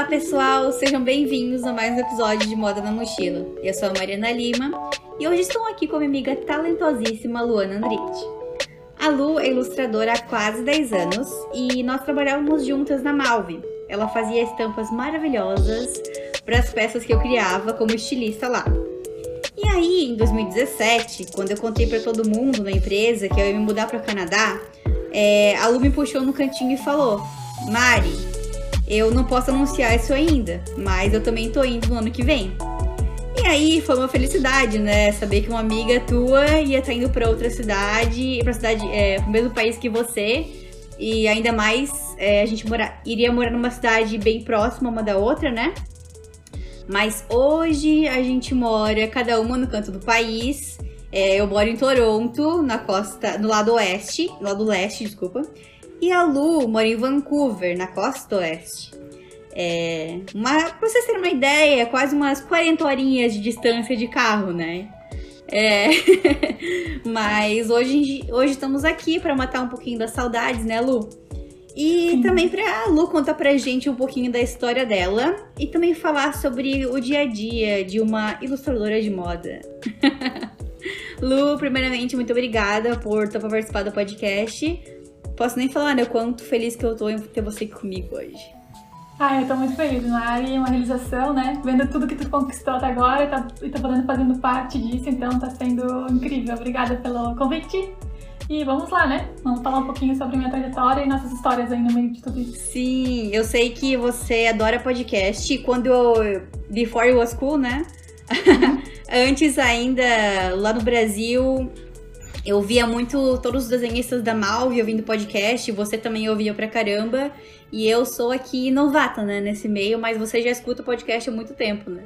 Olá pessoal, sejam bem-vindos a mais um episódio de Moda na Mochila. Eu sou a Mariana Lima e hoje estou aqui com a minha amiga talentosíssima Luana Andretti. A Lu é ilustradora há quase 10 anos e nós trabalhávamos juntas na Malve. Ela fazia estampas maravilhosas para as peças que eu criava como estilista lá. E aí, em 2017, quando eu contei para todo mundo na empresa que eu ia me mudar para o Canadá, é, a Lu me puxou no cantinho e falou: Mari, eu não posso anunciar isso ainda, mas eu também tô indo no ano que vem. E aí foi uma felicidade, né? Saber que uma amiga tua ia estar tá indo para outra cidade, para cidade, é, pro mesmo país que você. E ainda mais, é, a gente mora, iria morar numa cidade bem próxima uma da outra, né? Mas hoje a gente mora cada uma no canto do país. É, eu moro em Toronto, na costa, no lado oeste, no lado leste, desculpa. E a Lu mora em Vancouver, na costa oeste. É, uma, pra vocês terem uma ideia, quase umas 40 horinhas de distância de carro, né? É. Mas hoje, hoje estamos aqui para matar um pouquinho das saudades, né, Lu? E Sim. também pra Lu contar pra gente um pouquinho da história dela e também falar sobre o dia a dia de uma ilustradora de moda. Lu, primeiramente, muito obrigada por ter participado do podcast. Posso nem falar, né, o quanto feliz que eu tô em ter você aqui comigo hoje. Ah, eu tô muito feliz, Mari, é uma realização, né? Vendo tudo que tu conquistou até agora e tá, e tá podendo fazendo parte disso, então tá sendo incrível. Obrigada pelo convite. E vamos lá, né? Vamos falar um pouquinho sobre minha trajetória e nossas histórias aí no meio de tudo isso. Sim, eu sei que você adora podcast. Quando eu. Before you was cool, né? Uhum. Antes ainda, lá no Brasil, eu via muito todos os desenhistas da Malve ouvindo podcast. Você também ouvia pra caramba. E eu sou aqui novata, né, nesse meio, mas você já escuta podcast há muito tempo, né?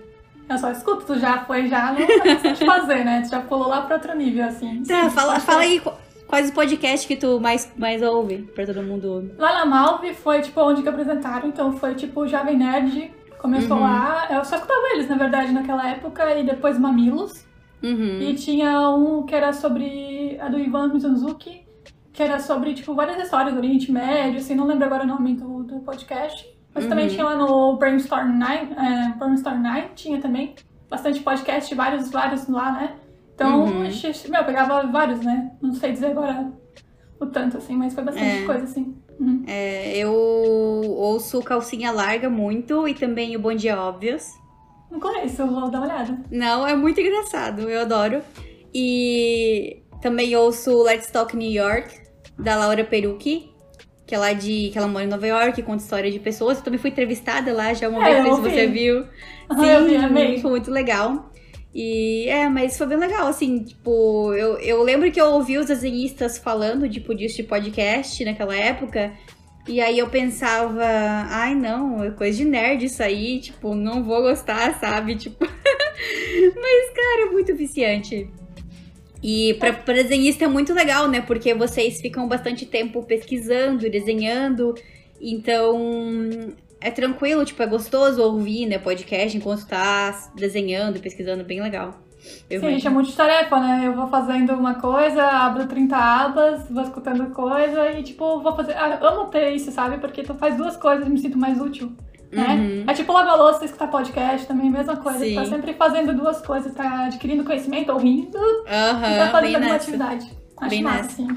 Eu só escuto, tu já foi já no de fazer, né? Tu já pulou lá pra outro nível, assim. Tá, fala, fala aí Quais os podcasts que tu mais, mais ouve pra todo mundo? Lá na Malve foi, tipo, onde que apresentaram. Então foi, tipo, Jovem Nerd. Começou uhum. lá. Eu só escutava eles, na verdade, naquela época. E depois Mamilos. Uhum. E tinha um que era sobre... A do Ivan Mizanzuki. Que era sobre, tipo, várias histórias do Oriente Médio. Assim, não lembro agora o nome do, do podcast. Mas uhum. também tinha lá no Brainstorm 9. É, Brainstorm 9 tinha também. Bastante podcast, vários, vários lá, né? Então, uhum. meu, eu pegava vários, né? Não sei dizer agora o tanto, assim, mas foi bastante é. coisa, assim. Uhum. É, eu ouço Calcinha Larga muito e também o Bom Dia Óbvios. Não conheço, vou dar uma olhada. Não, é muito engraçado, eu adoro. E também ouço Let's Talk New York, da Laura Perucchi, que é lá de. que ela mora em Nova York, conta história de pessoas. Eu também fui entrevistada lá já uma é, vez, se você viu. Sim, eu vi, amei. foi muito legal. E é, mas foi bem legal, assim, tipo, eu, eu lembro que eu ouvi os desenhistas falando, tipo, disso de podcast naquela época. E aí eu pensava, ai não, é coisa de nerd isso aí, tipo, não vou gostar, sabe? Tipo. mas, cara, é muito viciante. E pra desenhista é muito legal, né? Porque vocês ficam bastante tempo pesquisando, desenhando. Então, é tranquilo, tipo, é gostoso ouvir, né, podcast enquanto tá desenhando, pesquisando, bem legal. Eu Sim, gente, é multitarefa, né? Eu vou fazendo uma coisa, abro 30 abas, vou escutando coisa e, tipo, vou fazer. Ah, amo ter isso, sabe? Porque tu faz duas coisas e me sinto mais útil. Né? Uhum. É tipo lavar louça, escutar podcast também, mesma coisa. Tá Sim. Tá sempre fazendo duas coisas, tá adquirindo conhecimento, ouvindo uhum, e tá fazendo alguma atividade. Acho bem massa, nessa. sim.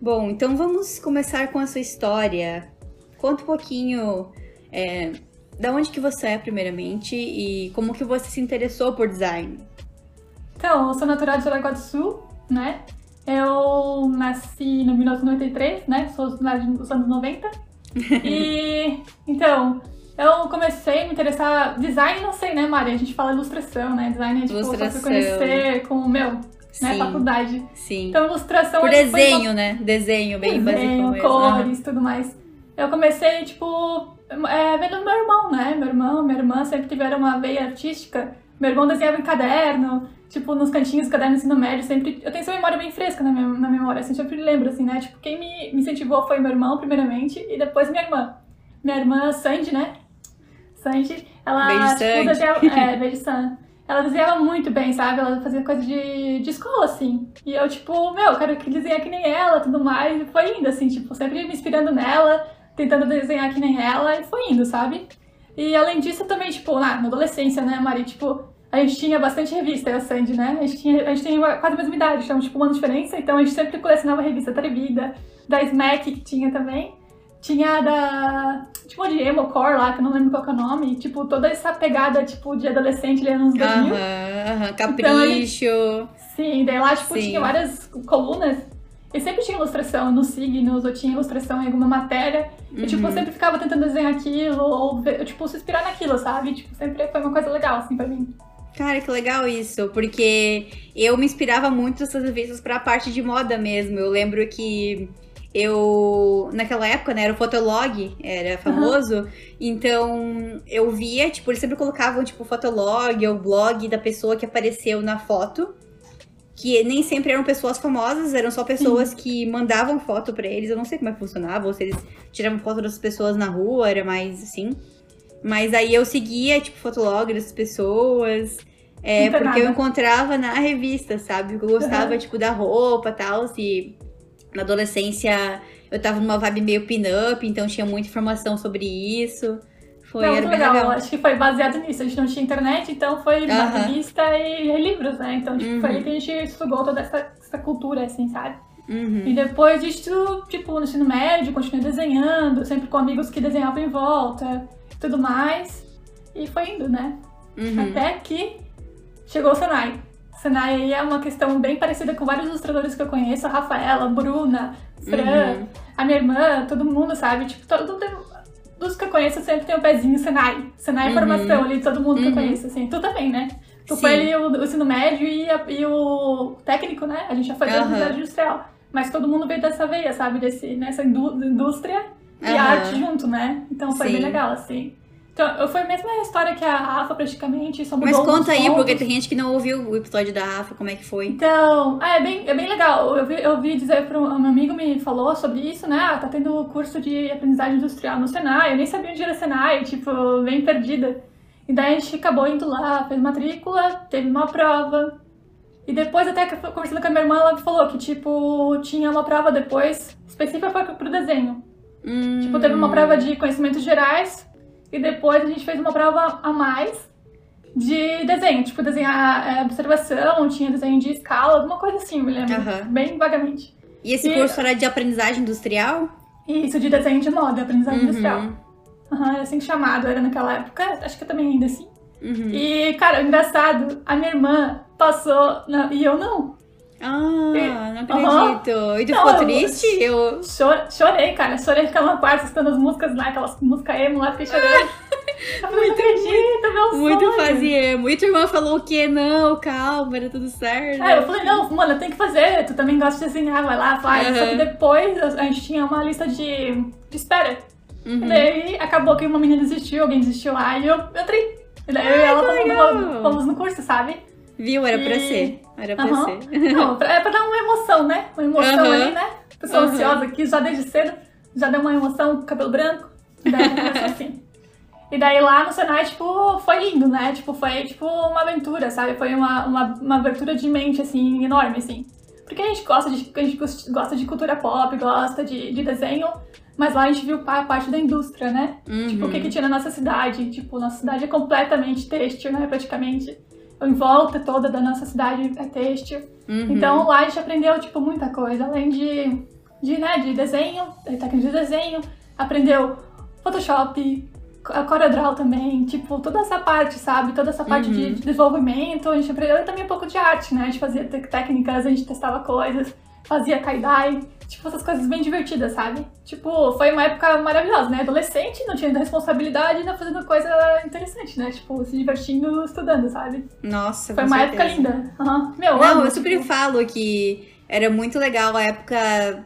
Bom, então vamos começar com a sua história. Conta um pouquinho é, da onde que você é, primeiramente, e como que você se interessou por design? Então, eu sou natural de Jaraguá do Sul, né? Eu nasci em 1993, né? Sou dos anos 90. e, então, eu comecei a me interessar... Design, não sei, né, Maria? A gente fala ilustração, né? Design é, tipo, ilustração. só se conhecer com o meu né, faculdade. Sim. Então, ilustração... Por desenho, uma... né? Desenho, bem desenho, básico cores, tudo mais. Eu comecei, tipo, é, vendo meu irmão, né? Meu irmão, minha irmã sempre tiveram uma veia artística. Meu irmão desenhava em caderno, tipo, nos cantinhos caderno ensino médio, sempre... Eu tenho essa memória bem fresca na, minha, na memória, assim, sempre lembro, assim, né? Tipo, quem me, me incentivou foi meu irmão, primeiramente, e depois minha irmã. Minha irmã, Sandy, né? Sandy, ela... Beijo, tipo, Sandy. Desenhava, é, beijo, Sandy. Ela desenhava muito bem, sabe? Ela fazia coisa de, de escola, assim. E eu, tipo, meu, quero que desenhar que nem ela, tudo mais. E foi indo, assim, tipo, sempre me inspirando nela tentando desenhar que nem ela e foi indo, sabe? E além disso, também, tipo, na, na adolescência, né, Mari? Tipo, a gente tinha bastante revista, eu e a Sandy, né? A gente, tinha, a gente tem quase a mesma idade, então, tipo, uma diferença. Então, a gente sempre colecionava revista Atrevida, da Smack, que tinha também. Tinha da. Tipo, de Emocore lá, que eu não lembro qual é o nome. Tipo, toda essa pegada, tipo, de adolescente ali nos 2000. Aham, aham, capricho. Então, sim, daí lá, tipo, Sim. tinha várias colunas. E sempre tinha ilustração nos signos, ou tinha ilustração em alguma matéria. E, tipo, Uhum. eu sempre ficava tentando desenhar aquilo, ou, tipo, se inspirar naquilo, sabe? Tipo, sempre foi uma coisa legal, assim, pra mim. Cara, que legal isso, porque eu me inspirava muito nessas revistas pra parte de moda mesmo. Eu lembro que eu, naquela época, né, era o Fotolog, era famoso, então eu via, tipo, eles sempre colocavam, tipo, o Fotolog, o blog da pessoa que apareceu na foto, que nem sempre eram pessoas famosas, eram só pessoas que mandavam foto pra eles, eu não sei como é que funcionava, ou se eles tiravam foto das pessoas na rua, era mais assim. Mas aí eu seguia, tipo, dessas pessoas. É, porque eu nada. encontrava na revista, sabe? Eu gostava, Uhum. tipo, da roupa e tal. E na adolescência eu tava numa vibe meio pin-up, então tinha muita informação sobre isso. Foi, Não, legal. legal. Acho que foi baseado nisso. A gente não tinha internet, então foi Aham. revista e livros, né? Então, tipo, foi Uhum. aí que a gente estudou toda essa, essa cultura, assim, sabe? Uhum. E depois disso, tipo, no ensino médio, continuei desenhando, sempre com amigos que desenhavam em volta, tudo mais. E foi indo, né? Uhum. Até que chegou o Senai. Senai aí é uma questão bem parecida com vários ilustradores que eu conheço, a Rafaela, a Bruna, Fran, Uhum. a minha irmã, todo mundo, sabe? Tipo, todo, dos que eu conheço sempre tem o pezinho Senai. Senai é Uhum. formação ali, todo mundo que eu Uhum. conheço, assim. Tu também, né? Tu Sim. foi ali o, o ensino médio e, a- e o técnico, né? A gente já foi da universidade industrial. Mas todo mundo veio dessa veia, sabe? Desse, nessa indú- indústria e Aham. arte junto, né? Então foi Sim. bem legal, assim. Então, foi a mesma história que a Rafa, praticamente, só mudou Mas conta aí, pontos. porque tem gente que não ouviu o episódio da Rafa, como é que foi. Então, ah, é bem, é bem legal. Eu vi, eu vi dizer para um meu amigo me falou sobre isso, né? Ah, tá tendo curso de aprendizagem industrial no Senai. Eu nem sabia onde era Senai, tipo, bem perdida. E daí a gente acabou indo lá, fez matrícula, teve uma prova. E depois, até conversando com a minha irmã, ela falou que, tipo, tinha uma prova depois específica para pro desenho. Hum, Tipo, teve uma prova de conhecimentos gerais e depois a gente fez uma prova a mais de desenho. Tipo, desenhar é, observação, tinha desenho de escala, alguma coisa assim, me lembro. Aham. Bem vagamente. E esse e- curso era de aprendizagem industrial? Isso de desenho de moda, aprendizagem Uhum. industrial. Aham, era assim chamado, era naquela época, acho que também ainda assim. Uhum. E, cara, engraçado, a minha irmã passou na- e eu não. Ah, não Aham. acredito. E tu Não, ficou triste? Eu... Cho- chorei, cara. Chorei no quarto, escutando as músicas lá, aquelas músicas emo lá, fiquei chorando. Eu não acredito, meu Muito sonho. fazia. E tua irmã falou o quê? Não, calma, era tudo certo. É, eu falei, não, mano, tem que fazer, tu também gosta de desenhar, vai lá, faz. Só que Uhum. depois a gente tinha uma lista de, de espera. Uhum. Daí acabou que uma menina desistiu, alguém desistiu lá, e eu, entrei. E daí eu e ela fomos, fomos no curso, sabe? Viu? Era pra E- ser. Era pra Aham. ser. Não, é pra dar uma emoção, né? Uma emoção Uhum. ali, né? Pessoa Uhum. ansiosa aqui, já desde cedo, já deu uma emoção, cabelo branco. Daí começou assim. E daí lá no Senai, tipo, foi lindo, né? Tipo, foi tipo uma aventura, sabe? Foi uma, uma, uma abertura de mente, assim, enorme, assim. Porque a gente gosta de, a gente gos- gosta de cultura pop, gosta de, de desenho, mas lá a gente viu a parte da indústria, né? Tipo, o que, que tinha na nossa cidade? Tipo, nossa cidade é completamente têxtil, né? Praticamente. Em volta toda da nossa cidade é têxtil. Uhum. Então lá a gente aprendeu, tipo, muita coisa. Além de, de, né, de desenho, de técnica de desenho, aprendeu Photoshop, a CorelDRAW também, tipo, toda essa parte, sabe? Toda essa parte de, Uhum. de desenvolvimento. A gente aprendeu também um pouco de arte, né? A gente fazia técnicas, a gente testava coisas, fazia tie-dye. Tipo, essas coisas bem divertidas, sabe? Tipo, foi uma época maravilhosa, né? Adolescente, não tinha responsabilidade, ainda fazendo coisa interessante, né? Tipo, se divertindo, estudando, sabe? Nossa, Foi uma certeza. época linda. Aham. Meu, Não, amo, eu super tipo, falo que era muito legal a época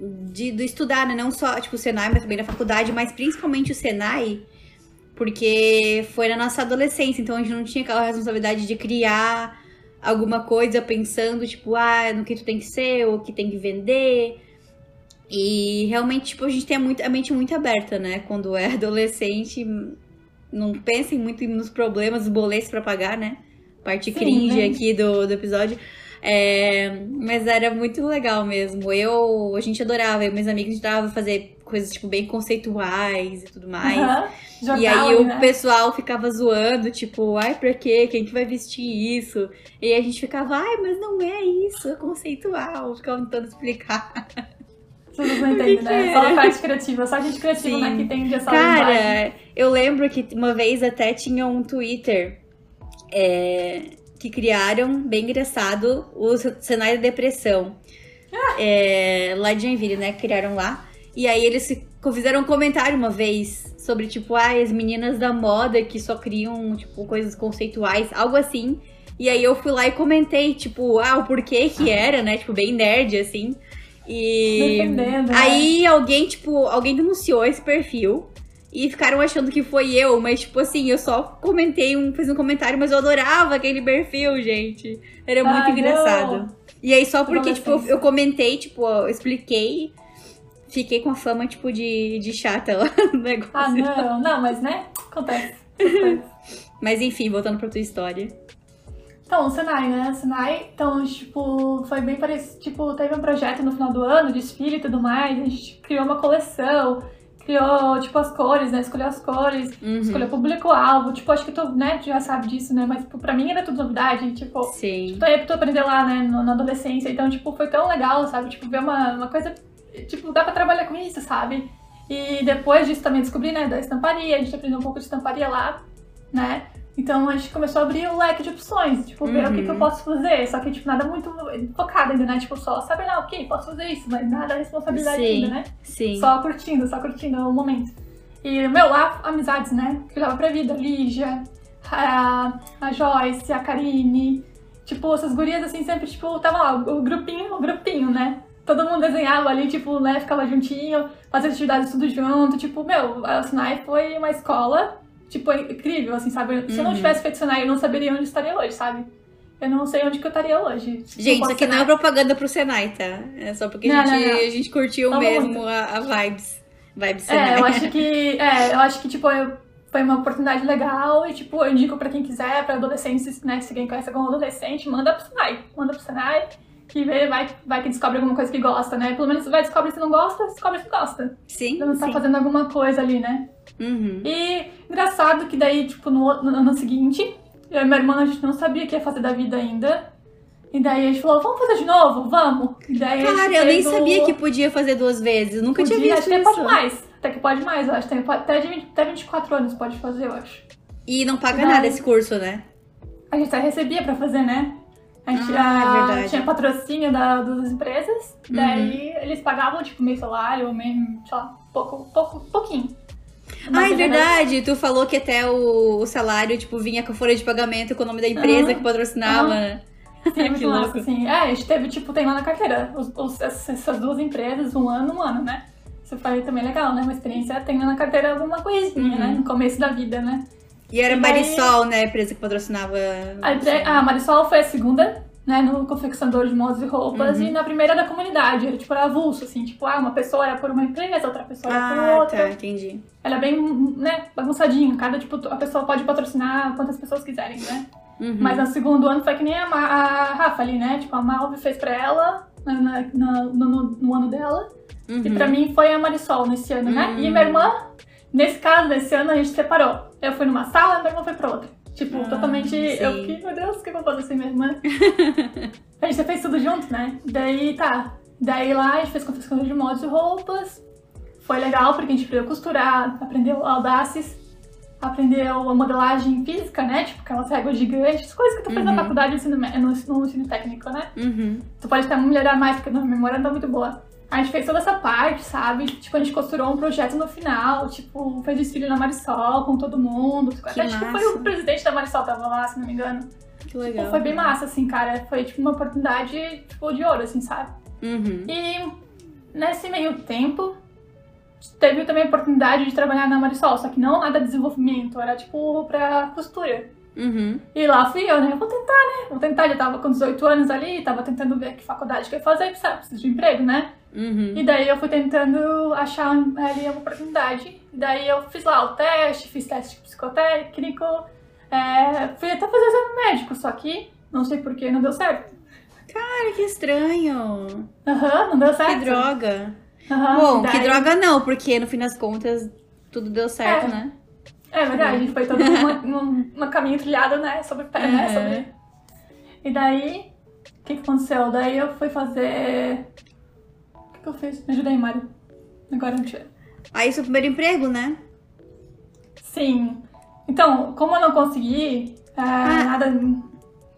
de, do estudar, né? Não só, tipo, o Senai, mas também na faculdade, mas principalmente o Senai, porque foi na nossa adolescência, então a gente não tinha aquela responsabilidade de criar alguma coisa pensando, tipo, ah, no que tu tem que ser, ou o que tem que vender. E realmente, tipo, a gente tem a, mente muito aberta, né? Quando é adolescente, não pensem muito nos problemas, os boletos pra pagar, né? Parte Sim, cringe né? aqui do, do episódio. É, mas era muito legal mesmo. Eu, a gente adorava, eu e meus amigos, a gente adorava fazer coisas, tipo, bem conceituais e tudo mais. Aham. E aí Jornal, o né? pessoal ficava zoando, tipo, ai, pra quê? Quem que vai vestir isso? E a gente ficava, ai, mas não é isso, é conceitual. Ficava tentando explicar. Vocês não entendem, né? é? Só a parte criativa, só a gente criativa, Sim. né? Que tem essa linguagem. Cara, eu lembro que uma vez até tinha um Twitter é, que criaram, bem engraçado, o cenário da depressão. É, lá de Joinville, né? Criaram lá. E aí eles fizeram um comentário uma vez sobre, tipo, ah, as meninas da moda que só criam, tipo, coisas conceituais, algo assim. E aí eu fui lá e comentei, tipo, ah, o porquê que era, né? Tipo, bem nerd, assim. E Defendendo, né? aí alguém, tipo, alguém denunciou esse perfil. E ficaram achando que foi eu, mas, tipo assim, eu só comentei, um, fiz um comentário, mas eu adorava aquele perfil, gente. Era muito Ai, engraçado. não. E aí, só porque, tipo, eu, eu comentei, tipo, eu expliquei, fiquei com a fama, tipo, de, de chata lá no negócio. Ah, não, não, mas né? Acontece. Acontece. Mas enfim, voltando pra tua história. Então, o Senai, né? O Senai, então, tipo, foi bem parecido. Tipo, teve um projeto no final do ano, desfile e tudo mais. A gente criou uma coleção, criou, tipo, as cores, né? Escolheu as cores, Uhum. escolheu público-alvo. Tipo, acho que tu, né, tu já sabe disso, né? Mas, tipo, pra mim era tudo novidade. Tipo, Sim. Então, aí tu aprender lá, né, na adolescência. Então, tipo, foi tão legal, sabe? Tipo, ver uma, uma coisa. Tipo, dá pra trabalhar com isso, sabe? E depois disso também descobri, né, da estamparia. A gente aprendeu um pouco de estamparia lá, né? Então a gente começou a abrir o leque de opções, tipo, ver o que, que eu Uhum. posso fazer. Só que, tipo, nada muito focado ainda, né? Tipo, só saber lá, ok, posso fazer isso, mas nada responsabilidade Sim. ainda, né? Sim. Só curtindo, só curtindo o momento. E, meu, lá, amizades, né? Que eu levava pra vida. Lígia, a, a Joyce, a Karine. Tipo, essas gurias, assim, sempre, tipo, tava lá, o grupinho, o grupinho, né? Todo mundo desenhava ali, tipo, né? Ficava juntinho, fazia atividades tudo junto. Tipo, meu, a Sinai foi uma escola, tipo, incrível, assim, sabe? Se eu não Uhum. tivesse feito Sinai, eu não saberia onde estaria hoje, sabe? Eu não sei onde que eu estaria hoje. Gente, isso aqui não é Senai. propaganda pro Senai, tá? É só porque a, Não, gente, não, não. a gente curtiu mesmo a, a vibes. Vibes Senai. É, eu acho que. É, eu acho que, tipo, eu- foi uma oportunidade legal e, tipo, eu indico pra quem quiser, pra adolescentes, né? Se alguém conhece algum adolescente, manda pro Senai. Manda pro Senai, que vê, vai, vai que descobre alguma coisa que gosta, né? Pelo menos vai descobre se não gosta, descobre se gosta. Sim, Não tá sim. fazendo alguma coisa ali, né? Uhum. E engraçado que daí, tipo, no, no ano seguinte, eu e minha irmã, a gente não sabia o que ia fazer da vida ainda. E daí a gente falou, vamos fazer de novo? Vamos! E daí a gente Cara, eu nem o- sabia que podia fazer duas vezes. Nunca tinha Podia, visto até isso. pode mais. Até que pode mais, eu acho. Até, de 20, até 24 anos pode fazer, eu acho. E não paga Não. nada esse curso, né? A gente até recebia pra fazer, né? A gente Ah, é tinha patrocínio da, das empresas, Uhum. daí eles pagavam, tipo, meio salário, meio, sei lá, pouco, pouco, pouquinho. Ah, é verdade. Tu falou que até o, o salário, tipo, vinha com a folha de pagamento com o nome da empresa Aham. que patrocinava, né? Sim, Que muito louco. assim. É, a gente teve, tipo, tem lá na carteira, os, os- essas essas duas empresas, um ano, um ano, né? Isso foi também legal, né? Uma experiência, tem lá na carteira alguma coisinha, Uhum. né? No começo da vida, né? E era E daí- Marisol, né? A empresa que patrocinava. A, empre- a Marisol foi a segunda, né, no confeccionador de modas e roupas, Uhum. e na primeira da comunidade, era tipo, era avulso, assim, tipo, ah, uma pessoa era por uma empresa, outra pessoa era por Ah, outra. tá, entendi. Ela é bem, né, bagunçadinho, cada, tipo, a pessoa pode patrocinar quantas pessoas quiserem, né? Uhum. Mas no segundo ano foi que nem a, Ma- a Rafa ali, né, tipo, a Malve fez pra ela, na- na- no, no- no ano dela, Uhum. e pra mim foi a Marisol nesse ano, né? Hum. E minha irmã, nesse caso, nesse ano a gente separou. Eu fui numa sala, minha irmã foi pra outra. Tipo, Ah, totalmente. sim. Eu fiquei, meu Deus, o que eu vou fazer sem minha irmã? a gente fez tudo junto, né? Daí tá. Daí lá a gente fez confecção de modos e roupas. Foi legal porque a gente aprendeu a costurar, aprendeu audaces, aprendeu a modelagem física, né? Tipo, aquelas réguas gigantes, coisas que tu fez na Uhum. faculdade no ensino, no, no ensino técnico, né? Uhum. Tu pode até melhorar mais, porque a memória não tá muito boa. A gente fez toda essa parte, sabe? Tipo, a gente costurou um projeto no final, tipo, fez desfile na Marisol com todo mundo. Que Acho que foi massa. o presidente da Marisol tava lá, se não me engano. Que legal. Tipo, foi bem massa, assim, cara. Foi, tipo, uma oportunidade, tipo, de ouro, assim, sabe? Uhum. E nesse meio tempo, teve também a oportunidade de trabalhar na Marisol, só que não nada de desenvolvimento, era, tipo, pra costura. Uhum. E lá fui eu, né? Vou tentar, né? Vou tentar. Já tava com 18 anos ali, tava tentando ver que faculdade que eu ia fazer, sabe? Preciso de emprego, né? Uhum. E daí eu fui tentando achar ali uma oportunidade. E daí eu fiz lá o teste, fiz teste psicotécnico, é, fui até fazer exame médico, só que não sei por que não deu certo. Cara, que estranho. Aham, não deu certo. Que droga. Aham, Bom, daí- que droga não, porque no fim das contas tudo deu certo, É. né? É verdade, foi todo um, caminho trilhado, né? Sobre pé, né? Uhum. Sobre... E daí, o que, que aconteceu? Daí eu fui fazer. O que, eu fiz? Me ajudei, Mário. Agora não tinha. Aí seu primeiro emprego, né? Sim. Então, como eu não consegui, é, nada.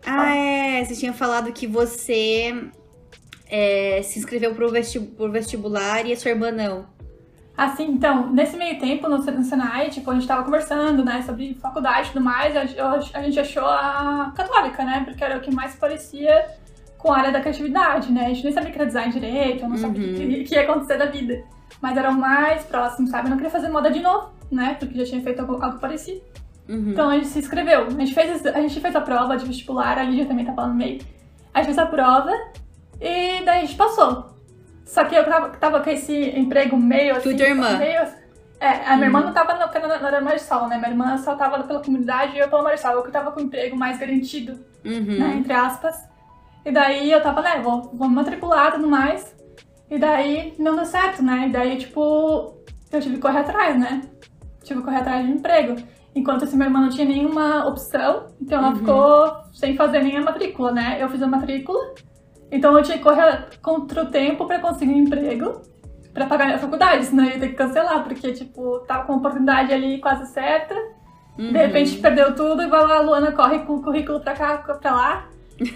Ah, é. Você tinha falado que você é, se inscreveu pro, vesti pro vestibular e a sua irmã não. Assim, então, nesse meio tempo no, no Senai, tipo, a gente tava conversando, né, sobre faculdade e tudo mais, a, eu- a gente achou a católica, né, porque era o que mais parecia com a área da criatividade, né, a gente nem sabia que era design direito, eu não sabia o Uhum. que, que ia acontecer da vida, mas era o mais próximo, sabe, eu não queria fazer moda de novo, né, porque já tinha feito algo, algo parecido. Uhum. Então a gente se inscreveu, a gente, fez, a gente fez a prova de vestibular, a Lídia também tá falando no meio, a gente fez a prova e daí a gente passou. Só que eu tava, tava com esse emprego meio assim. Tu e tua irmã? Meio, é, a minha irmã Uhum. não tava na, na, na Marçal, né? Minha irmã só tava pela comunidade e eu pela Marçal. Eu que tava com o emprego mais garantido, Uhum. né? Entre aspas. E daí eu tava, né? Vou, vou me matricular e tudo mais. E daí não deu certo, né? E daí, tipo, eu tive que correr atrás, né? Tive que correr atrás de um emprego. Enquanto assim, minha irmã não tinha nenhuma opção, então ela Uhum. ficou sem fazer nem a matrícula, né? Eu fiz a matrícula, então eu tinha que correr contra o tempo pra conseguir um emprego, pra pagar minha faculdade, senão eu ia ter que cancelar, porque, tipo, tava com a oportunidade ali quase certa, Uhum. de repente perdeu tudo e vai lá, a Luana corre com o currículo pra cá, pra lá,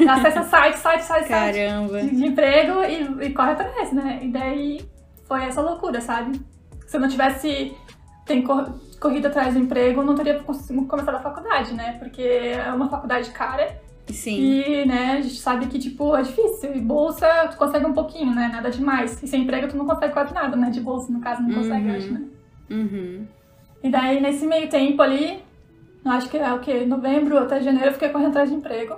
acessa site, site, site, site Caramba. de, de emprego e, e corre atrás, né? E daí foi essa loucura, sabe? Se eu não tivesse tem cor- corrido atrás do emprego, eu não teria começado a faculdade, né? Porque é uma faculdade cara Sim. e, né, a gente sabe que, tipo, é difícil. E bolsa, tu consegue um pouquinho, né? Nada demais. E sem emprego, tu não consegue quase nada, né? De bolsa, no caso, não consegue, Uhum. eu acho, né? Uhum. E daí, nesse meio tempo ali, acho que é o quê? Novembro até janeiro, eu fiquei correndo atrás de emprego.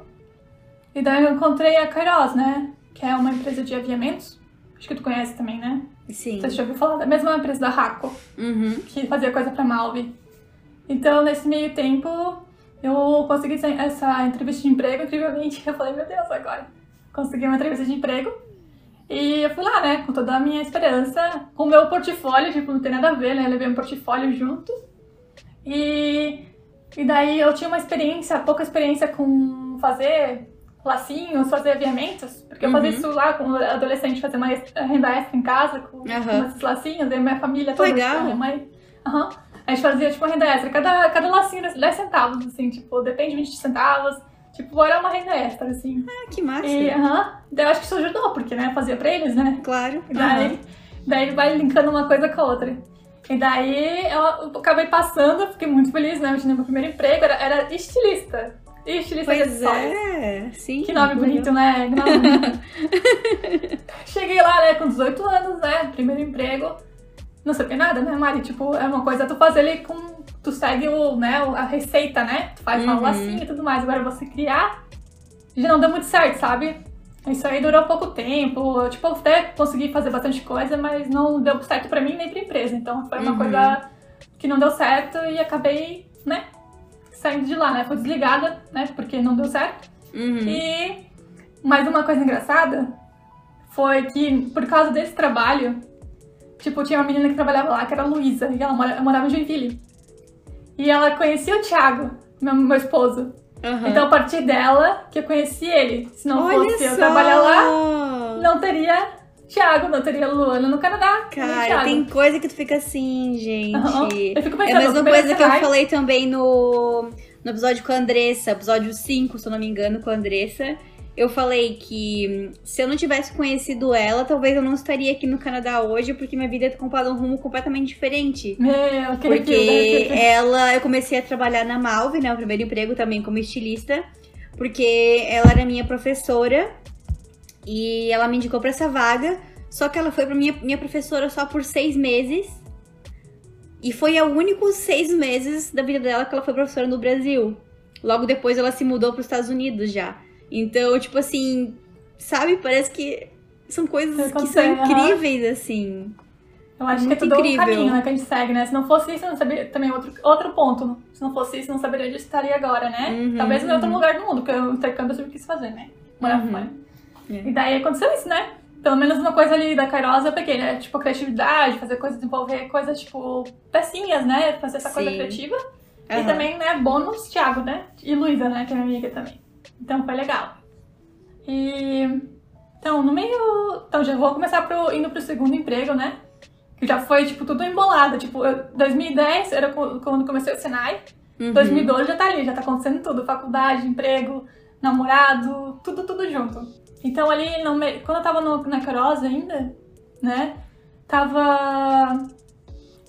E daí eu encontrei a Kairos, né? Que é uma empresa de aviamentos. Acho que tu conhece também, né? Sim. Você já ouviu falar da mesma empresa da Raco, Uhum. que fazia coisa pra Malve. Então, nesse meio tempo, eu consegui essa- entrevista de emprego, incrivelmente. Eu falei, meu Deus, agora. Consegui uma entrevista de emprego. E eu fui lá, né, com toda a minha esperança, com o meu portfólio, tipo, não tem nada a ver, né? Eu levei um portfólio junto. E, e daí eu tinha uma experiência, pouca experiência com fazer lacinhos, fazer aviamentos, porque eu fazia Uhum. isso lá com adolescente, fazer uma renda extra em casa, com, com Aham. esses lacinhos, e minha família toda, Legal. minha mãe. Aham. A gente fazia, tipo, uma renda extra. Cada, cada lacinho, 10 centavos, assim, tipo, depende de 20 centavos. Tipo, era uma renda extra, assim. Ah, que massa. E, aham. Daí eu acho que isso ajudou, porque, né, fazia pra eles, né? Claro. E daí, Aham. daí vai linkando uma coisa com a outra. E daí eu acabei passando, fiquei muito feliz, né? Eu tinha meu primeiro emprego, era, era estilista. Estilista de Pois é. Sim. Que nome bonito, né? Cheguei lá, né, com 18 anos, né? Primeiro emprego. Não sabia nada, né, Mari? Tipo, é uma coisa tu fazer ali com. Tu segue o, né, a receita, né? Tu faz uma Uhum. lacinha e tudo mais. Agora você criar já não deu muito certo, sabe? Isso aí durou pouco tempo. Eu, tipo, até consegui fazer bastante coisa, mas não deu certo pra mim nem pra empresa. Então foi uma Uhum. coisa que não deu certo e acabei, né? Saindo de lá, né? Fui desligada, né? Porque não deu certo. Uhum. E mais uma coisa engraçada foi que, por causa desse trabalho, tipo, tinha uma menina que trabalhava lá, que era a Luísa, e ela mora- morava em Joinville. E ela conhecia o Thiago, meu, meu esposo. Aham. Então, a partir dela, que eu conheci ele. Se não Olha fosse eu só. trabalhar lá, não teria Thiago, teria Luana no Canadá. Cara, tem coisa que tu fica assim, gente. Aham. Eu fico É a pensando, mesma coisa que eu falei também no, no episódio com a Andressa, episódio 5, se eu não me engano, com a Andressa. Eu falei que hum, se eu não tivesse conhecido ela, talvez eu não estaria aqui no Canadá hoje, porque minha vida ia ter comprado um rumo completamente diferente. Meu, aquele Porque né? ela, eu comecei a trabalhar na Malve, né? O primeiro emprego também como estilista, porque ela era minha professora e ela me indicou pra essa vaga. Só que ela foi pra minha, minha professora só por seis meses. E foi o único seis meses da vida dela que ela foi professora no Brasil. Logo depois ela se mudou para os Estados Unidos já. Então, tipo assim, sabe? Parece que são coisas que são incríveis, assim. Eu acho Muito que é tudo incrível. um caminho né, que a gente segue, né? Se não fosse isso, eu não saberia. Também outro, outro ponto. Se não fosse isso, eu não saberia onde eu estaria agora, né? Uhum, Talvez em outro uhum. lugar do mundo, porque o intercâmbio eu sempre quis fazer, né? Morar Uhum. fora. É. E daí aconteceu isso, né? pelo menos uma coisa ali da Kairos eu peguei, né? Tipo, criatividade, fazer coisas, desenvolver coisas, tipo, pecinhas, né? Fazer essa coisa Sim. criativa. E Aham. também, né, bônus, Thiago, né? E Luísa, né? Que é minha amiga também. Então foi legal. E. Então, no meio. Então, já vou começar pro, indo pro segundo emprego, né? Que já foi, tipo, tudo embolado. Tipo, eu, 2010 era quando comecei o Senai. Uhum. 2012 já tá ali, já tá acontecendo tudo. Faculdade, emprego, namorado, tudo, tudo junto. Então ali, quando eu tava no, na Carosa ainda, né? Tava.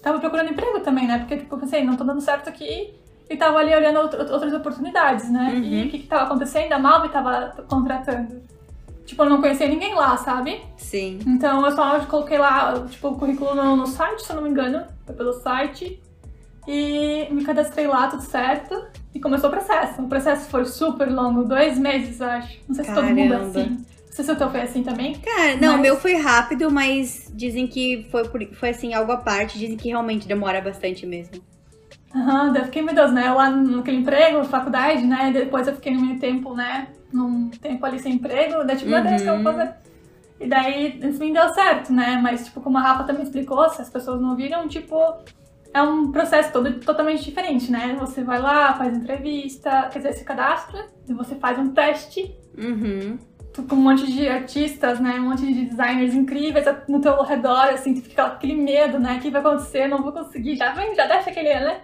Tava procurando emprego também, né? Porque, tipo, eu pensei, não tô dando certo aqui. E tava ali olhando outro- outras oportunidades, né? Uhum. E o que, que tava acontecendo? A Malve tava contratando. Tipo, eu não conhecia ninguém lá, sabe? Sim. Então eu só coloquei lá, tipo, o currículo no, no site, se eu não me engano. Foi pelo site. E me cadastrei lá, tudo certo. E começou o processo. O processo foi super longo, dois meses, acho. Não sei se todo mundo é Caramba. assim. Não sei se o teu foi assim também. Cara, não, o Mas- meu foi rápido, mas dizem que foi, por- foi assim, algo à parte. Dizem que realmente demora bastante mesmo. Aham, daí eu fiquei, meu Deus, né? Lá naquele emprego, faculdade, né? Depois eu fiquei no meio tempo, né? Num tempo ali sem emprego. Daí, tipo, meu Deus, o que eu vou Uhum. fazer? E daí, enfim, deu certo, né? Mas, tipo, como a Rafa também explicou, se as pessoas não viram, tipo, é um processo todo totalmente diferente, né? Você vai lá, faz entrevista, quer dizer, se cadastra, e você faz um teste Uhum. com um monte de artistas, né? Um monte de designers incríveis no teu redor, assim, tu fica aquele medo, né? O que vai acontecer? Não vou conseguir. Já vem, já desce aquele, né?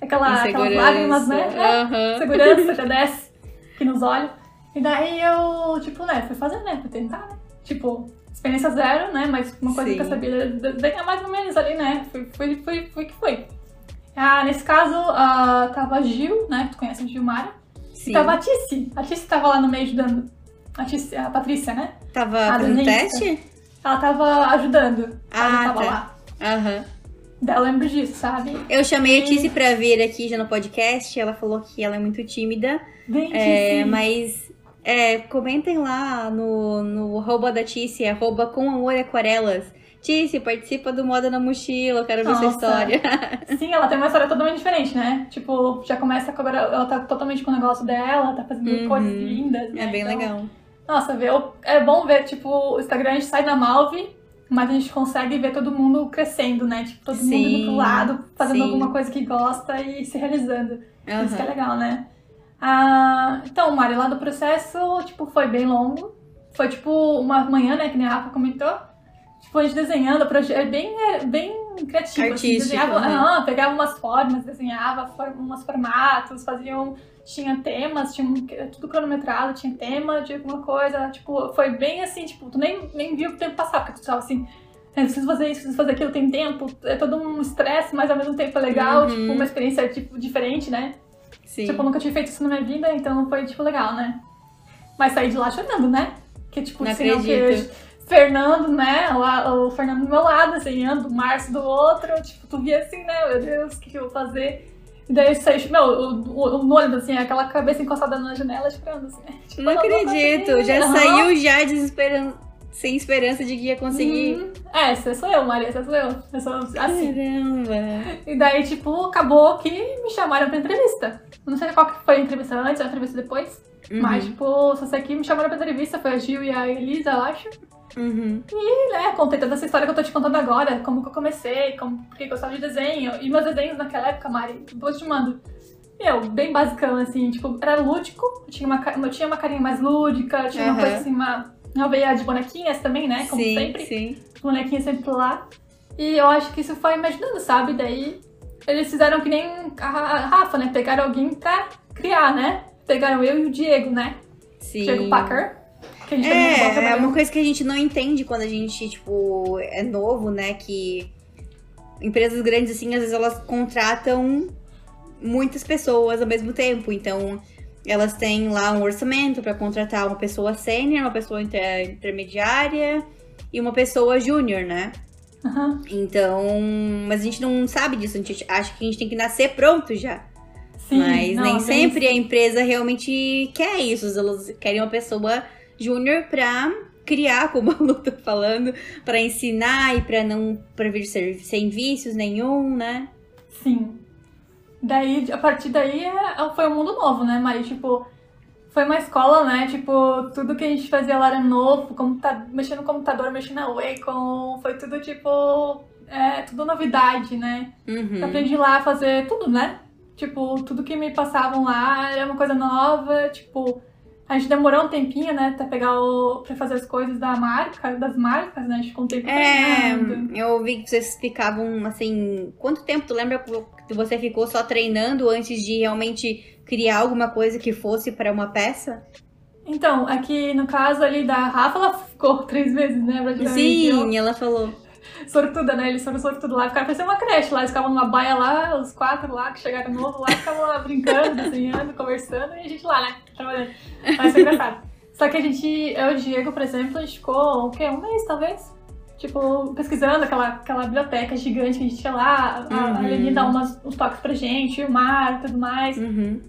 Aquela, aquelas lágrimas, né? É, Aham. segurança já desce aqui nos olhos. E daí eu, tipo, né, fui fazer, né? Fui tentar, né? Tipo, experiência zero, né? Mas uma coisa Sim. que eu sabia desenhar mais ou menos ali, né? Fui, fui que foi. Ah, nesse caso, ah, tava a Gil, né? Que tu conhece a Gilmara. Sim. E tava a Tice. A Tice tava lá no meio ajudando. A, Tice, a Patrícia, né? Tava fazendo desenhista. teste? Ela tava ajudando. ela Ah, tava tá. lá. Aham. Daí eu lembro disso, sabe? Eu chamei a Tice pra vir aqui já no podcast. Ela falou que ela é muito tímida. Bem, É, mas é, comentem lá no, no arroba da Tice, arroba com amor e aquarelas. Tice, participa do Moda na Mochila, eu quero ver sua história. Sim, ela tem uma história totalmente diferente, né? Tipo, já começa com agora, ela tá totalmente com o negócio dela, tá fazendo Uhum. coisas lindas, né? É bem Então, legal. Nossa, ver, é bom ver, tipo, o Instagram a gente sai da Malve, mas a gente consegue ver todo mundo crescendo, né? Tipo, todo mundo Sim, indo pro lado, fazendo sim. alguma coisa que gosta e se realizando. Isso que é legal, né? Ah, então, Mari, lá do processo, tipo, foi bem longo. Foi, tipo, uma manhã, né, que nem a Rafa comentou. Tipo, a gente desenhando, é bem, é bem criativo. assim, Artístico, desenhava, né? aham, pegava umas formas, desenhava for, umas formatos, faziam... Tinha temas, tinha tudo cronometrado, tinha tema de alguma coisa. Tipo, foi bem assim, tipo, tu nem, nem viu o tempo passar, porque tu tava assim... É, preciso fazer isso, preciso fazer aquilo, tem tempo. É todo um estresse, mas ao mesmo tempo é legal. Uhum. Tipo, uma experiência, tipo, diferente, né? Sim. Tipo, eu nunca tinha feito isso na minha vida, então foi, tipo, legal, né? Mas saí de lá chorando, né? Que, tipo, Não o quê? acredito. Fernando, né? Lá, o Fernando do meu lado, desenhando, o Márcio do outro. Tipo, tu via assim, né? Meu Deus, o que, que eu vou fazer? E daí eu saí, meu, o, o, o ônibus, assim, aquela cabeça encostada na janela, esperando, assim, né? Tipo, Não vou acredito, já saiu já desesperan... sem esperança de que ia conseguir. Uhum. É, essa sou eu, Maria, essa sou eu. Eu sou assim. Caramba. E daí, tipo, acabou que me chamaram pra entrevista. Não sei qual que foi a entrevista antes ou a entrevista depois. Uhum. Mas, tipo, só sei que me chamaram pra entrevista, foi a Gil e a Elisa, eu acho. Uhum. E, né, contei toda essa história que eu tô te contando agora, como que eu comecei, como, porque eu gostava de desenho. E meus desenhos naquela época, Mari, eu te mando. Meu, bem basicão, assim, tipo, era lúdico, eu tinha uma, eu tinha uma carinha mais lúdica, tinha uma Aham. coisa assim, uma, uma veia de bonequinhas também, né, como sim, sempre sim. bonequinha sempre lá. E eu acho que isso foi me ajudando, sabe? Daí eles fizeram que nem a Rafa, né? Pegaram alguém pra criar, né? Pegaram eu e o Diego, né? Sim. Diego Packer. Que a gente também É, é uma coisa que a gente não entende quando a gente, tipo, é novo, né? Que empresas grandes, assim, às vezes elas contratam muitas pessoas ao mesmo tempo. Então, elas têm lá um orçamento pra contratar uma pessoa sênior, uma pessoa inter- intermediária e uma pessoa júnior, né? Aham. Então, mas a gente não sabe disso, a gente acha que a gente tem que nascer pronto já. Sim, Mas não, nem sempre a empresa realmente quer isso. Elas querem uma pessoa júnior pra criar, como a Lu tá falando, pra ensinar e pra não pra vir ser, sem vícios nenhum, né? Sim. Daí, a partir daí, é- foi um mundo novo, né, Mari? Tipo, foi uma escola, né? Tipo, tudo que a gente fazia lá era novo, computa mexendo no computador, mexendo na Wacom, foi tudo tipo. É, tudo novidade, né? Uhum. Aprendi lá a fazer tudo, né? Tipo, tudo que me passavam lá era uma coisa nova, tipo. A gente demorou um tempinho, né, até pegar o. pra fazer as coisas da marca, das marcas, né? A gente ficou um tempo É, treinando. eu ouvi que vocês ficavam assim. Quanto tempo tu lembra que você ficou só treinando antes de realmente criar alguma coisa que fosse para uma peça? Então, aqui no caso ali da Rafa, ela ficou três meses, né? Sim, ela falou. Sortuda, né? Eles foram sortudos lá, ficaram parecendo uma creche lá, eles ficavam numa baia lá, os quatro lá que chegaram novo lá, ficavam lá brincando, desenhando, conversando, e a gente lá, né? Trabalhando. Mas foi engraçado. Só que a gente, eu e o Diego, por exemplo, a gente ficou, o quê? Um mês, talvez? Tipo, pesquisando aquela, aquela biblioteca gigante que a gente tinha lá, a, a Uhum. Leni dá umas, uns toques pra gente, o mar e tudo mais. Uhum.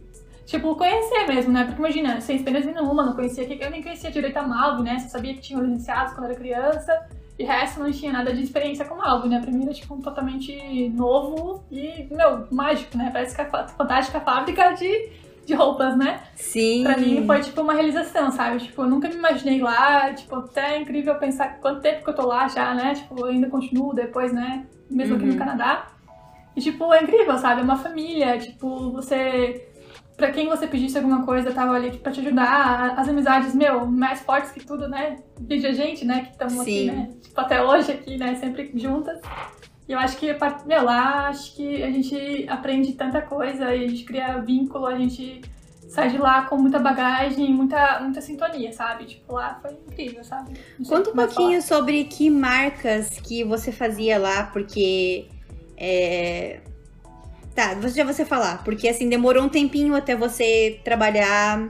Tipo, conhecer mesmo, né? Porque imagina, sem experiência nenhuma, não conhecia, eu nem conhecia direito a Malve, né? Só sabia que tinha os licenciados quando era criança. E resto não tinha nada de experiência com Malve, né? Pra mim era tipo um totalmente novo e, meu, mágico, né? Parece que a fa- fantástica fábrica de, de roupas, né? Sim. Pra mim foi tipo uma realização, sabe? Tipo, eu nunca me imaginei lá, tipo, até é incrível pensar quanto tempo que eu tô lá já, né? Tipo, eu ainda continuo depois, né? Mesmo aqui Uhum. no Canadá. E tipo, é incrível, sabe? É uma família, tipo, você. Pra quem você pedisse alguma coisa, tava ali pra te ajudar. As amizades, meu, mais fortes que tudo, né? Vídeo a gente, né? Que estamos aqui, né? Tipo, até hoje aqui, né? Sempre juntas. E eu acho que, meu, lá acho que a gente aprende tanta coisa e a gente cria vínculo, a gente sai de lá com muita bagagem, muita, muita sintonia, sabe? Tipo, lá foi incrível, sabe? Conta um é pouquinho sobre que marcas que você fazia lá, porque. É... Tá, já você falar, porque assim, demorou um tempinho até você trabalhar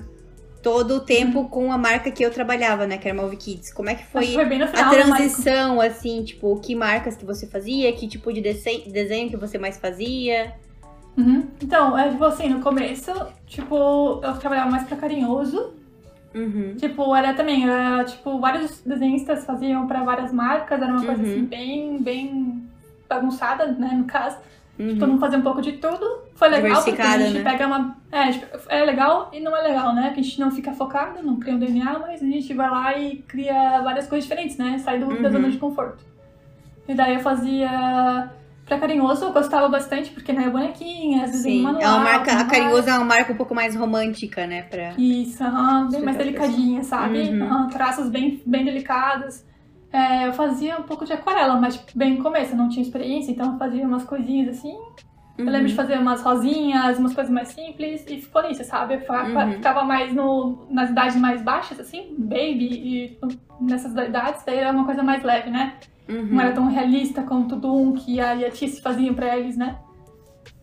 todo o tempo com a marca que eu trabalhava, né? Que era Malve Kids. Como é que foi foi a transição, assim, tipo, que marcas que você fazia, que tipo de dese- desenho que você mais fazia? Uhum. Então, é tipo assim, no começo, tipo, eu trabalhava mais pra carinhoso. Uhum. Tipo, era também, era, tipo, vários desenhistas faziam pra várias marcas, era uma coisa Uhum. assim, bem, bem bagunçada, né, no caso. Uhum. Todo mundo fazia um pouco de tudo. Foi legal porque a gente né? pega uma. É, tipo, é legal e não é legal, né? Que a gente não fica focado, não cria um DNA, mas a gente vai lá e cria várias coisas diferentes, né? Sai do, da Uhum. zona de conforto. E daí eu fazia pra carinhoso, eu gostava bastante, porque né, bonequinhas, desenho Sim, manual. é uma marca, a. Carinhoso é uma marca um pouco mais romântica, né? Pra... Isso, bem mais delicadinha, sabe? Uhum. Traços bem, bem delicados. É, eu fazia um pouco de aquarela, mas bem no começo, eu não tinha experiência, então eu fazia umas coisinhas assim. Eu lembro Uhum. de fazer umas rosinhas, umas coisas mais simples, e ficou nisso, sabe? Eu Uhum. ficava mais no, nas idades mais baixas, assim, baby, e nessas idades, daí era uma coisa mais leve, né? Uhum. Não era tão realista como tudo um que a e a Tice faziam pra eles, né?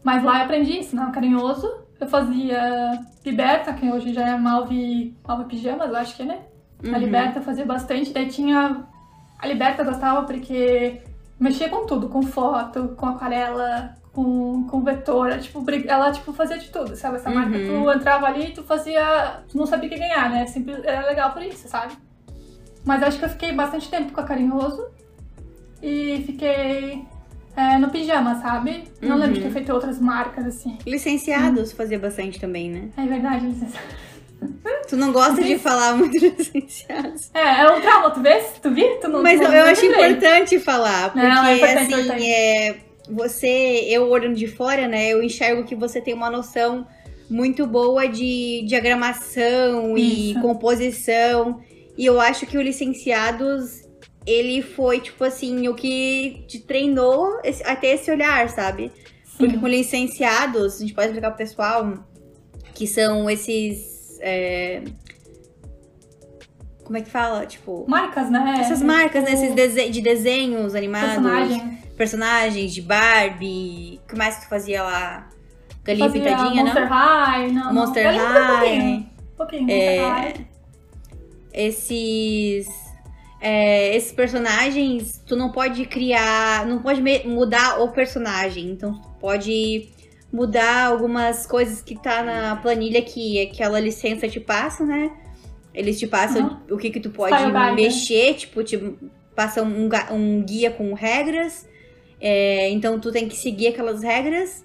Mas lá eu aprendi isso, né? Carinhoso. Eu fazia Liberta, que hoje já é Malve, Malve Pijamas, eu acho que é, né? A Uhum. Liberta eu fazia bastante. Daí tinha. A Liberta gostava porque mexia com tudo, com foto, com aquarela, com, com vetor. Tipo, bri- ela tipo, fazia de tudo, sabe? Essa marca, Uhum. tu entrava ali e tu fazia. Tu não sabia o que ganhar, né? Sempre era legal por isso, sabe? Mas acho que eu fiquei bastante tempo com a Carinhoso e fiquei é, no pijama, sabe? Não lembro de ter Uhum. feito outras marcas assim. Licenciados fazia bastante também, né? É verdade, licença. Tu não gosta de falar muito de licenciados. É, é um trauma, tu vê? Tu viu? Tu não, Mas não, eu, eu acho importante falar, porque Não, é importante, assim, importante. é, você, eu olhando de fora, né, eu enxergo que você tem uma noção muito boa de diagramação e Isso. composição. E eu acho que o licenciados, ele foi, tipo assim, o que te treinou esse- a ter esse olhar, sabe? Porque Sim. com licenciados, a gente pode explicar pro pessoal que são esses. É, Como é que fala? Tipo. Marcas, né? Essas marcas, né? Tipo, Esses dese- de desenhos animados. personagem. Personagens de Barbie. O que mais que tu fazia lá? Galinha Fazia Pintadinha, Monster não? High, não. Monster. Galinha High. Um pouquinho, um pouquinho É, High. Esses. é, esses personagens, tu não pode criar. Não pode mudar o personagem. Então, tu pode mudar algumas coisas que tá na planilha que aquela licença te passa, né? Eles te passam o que que tu pode Style guide, né? mexer, tipo, te passam um, um guia com regras. É, então tu tem que seguir aquelas regras.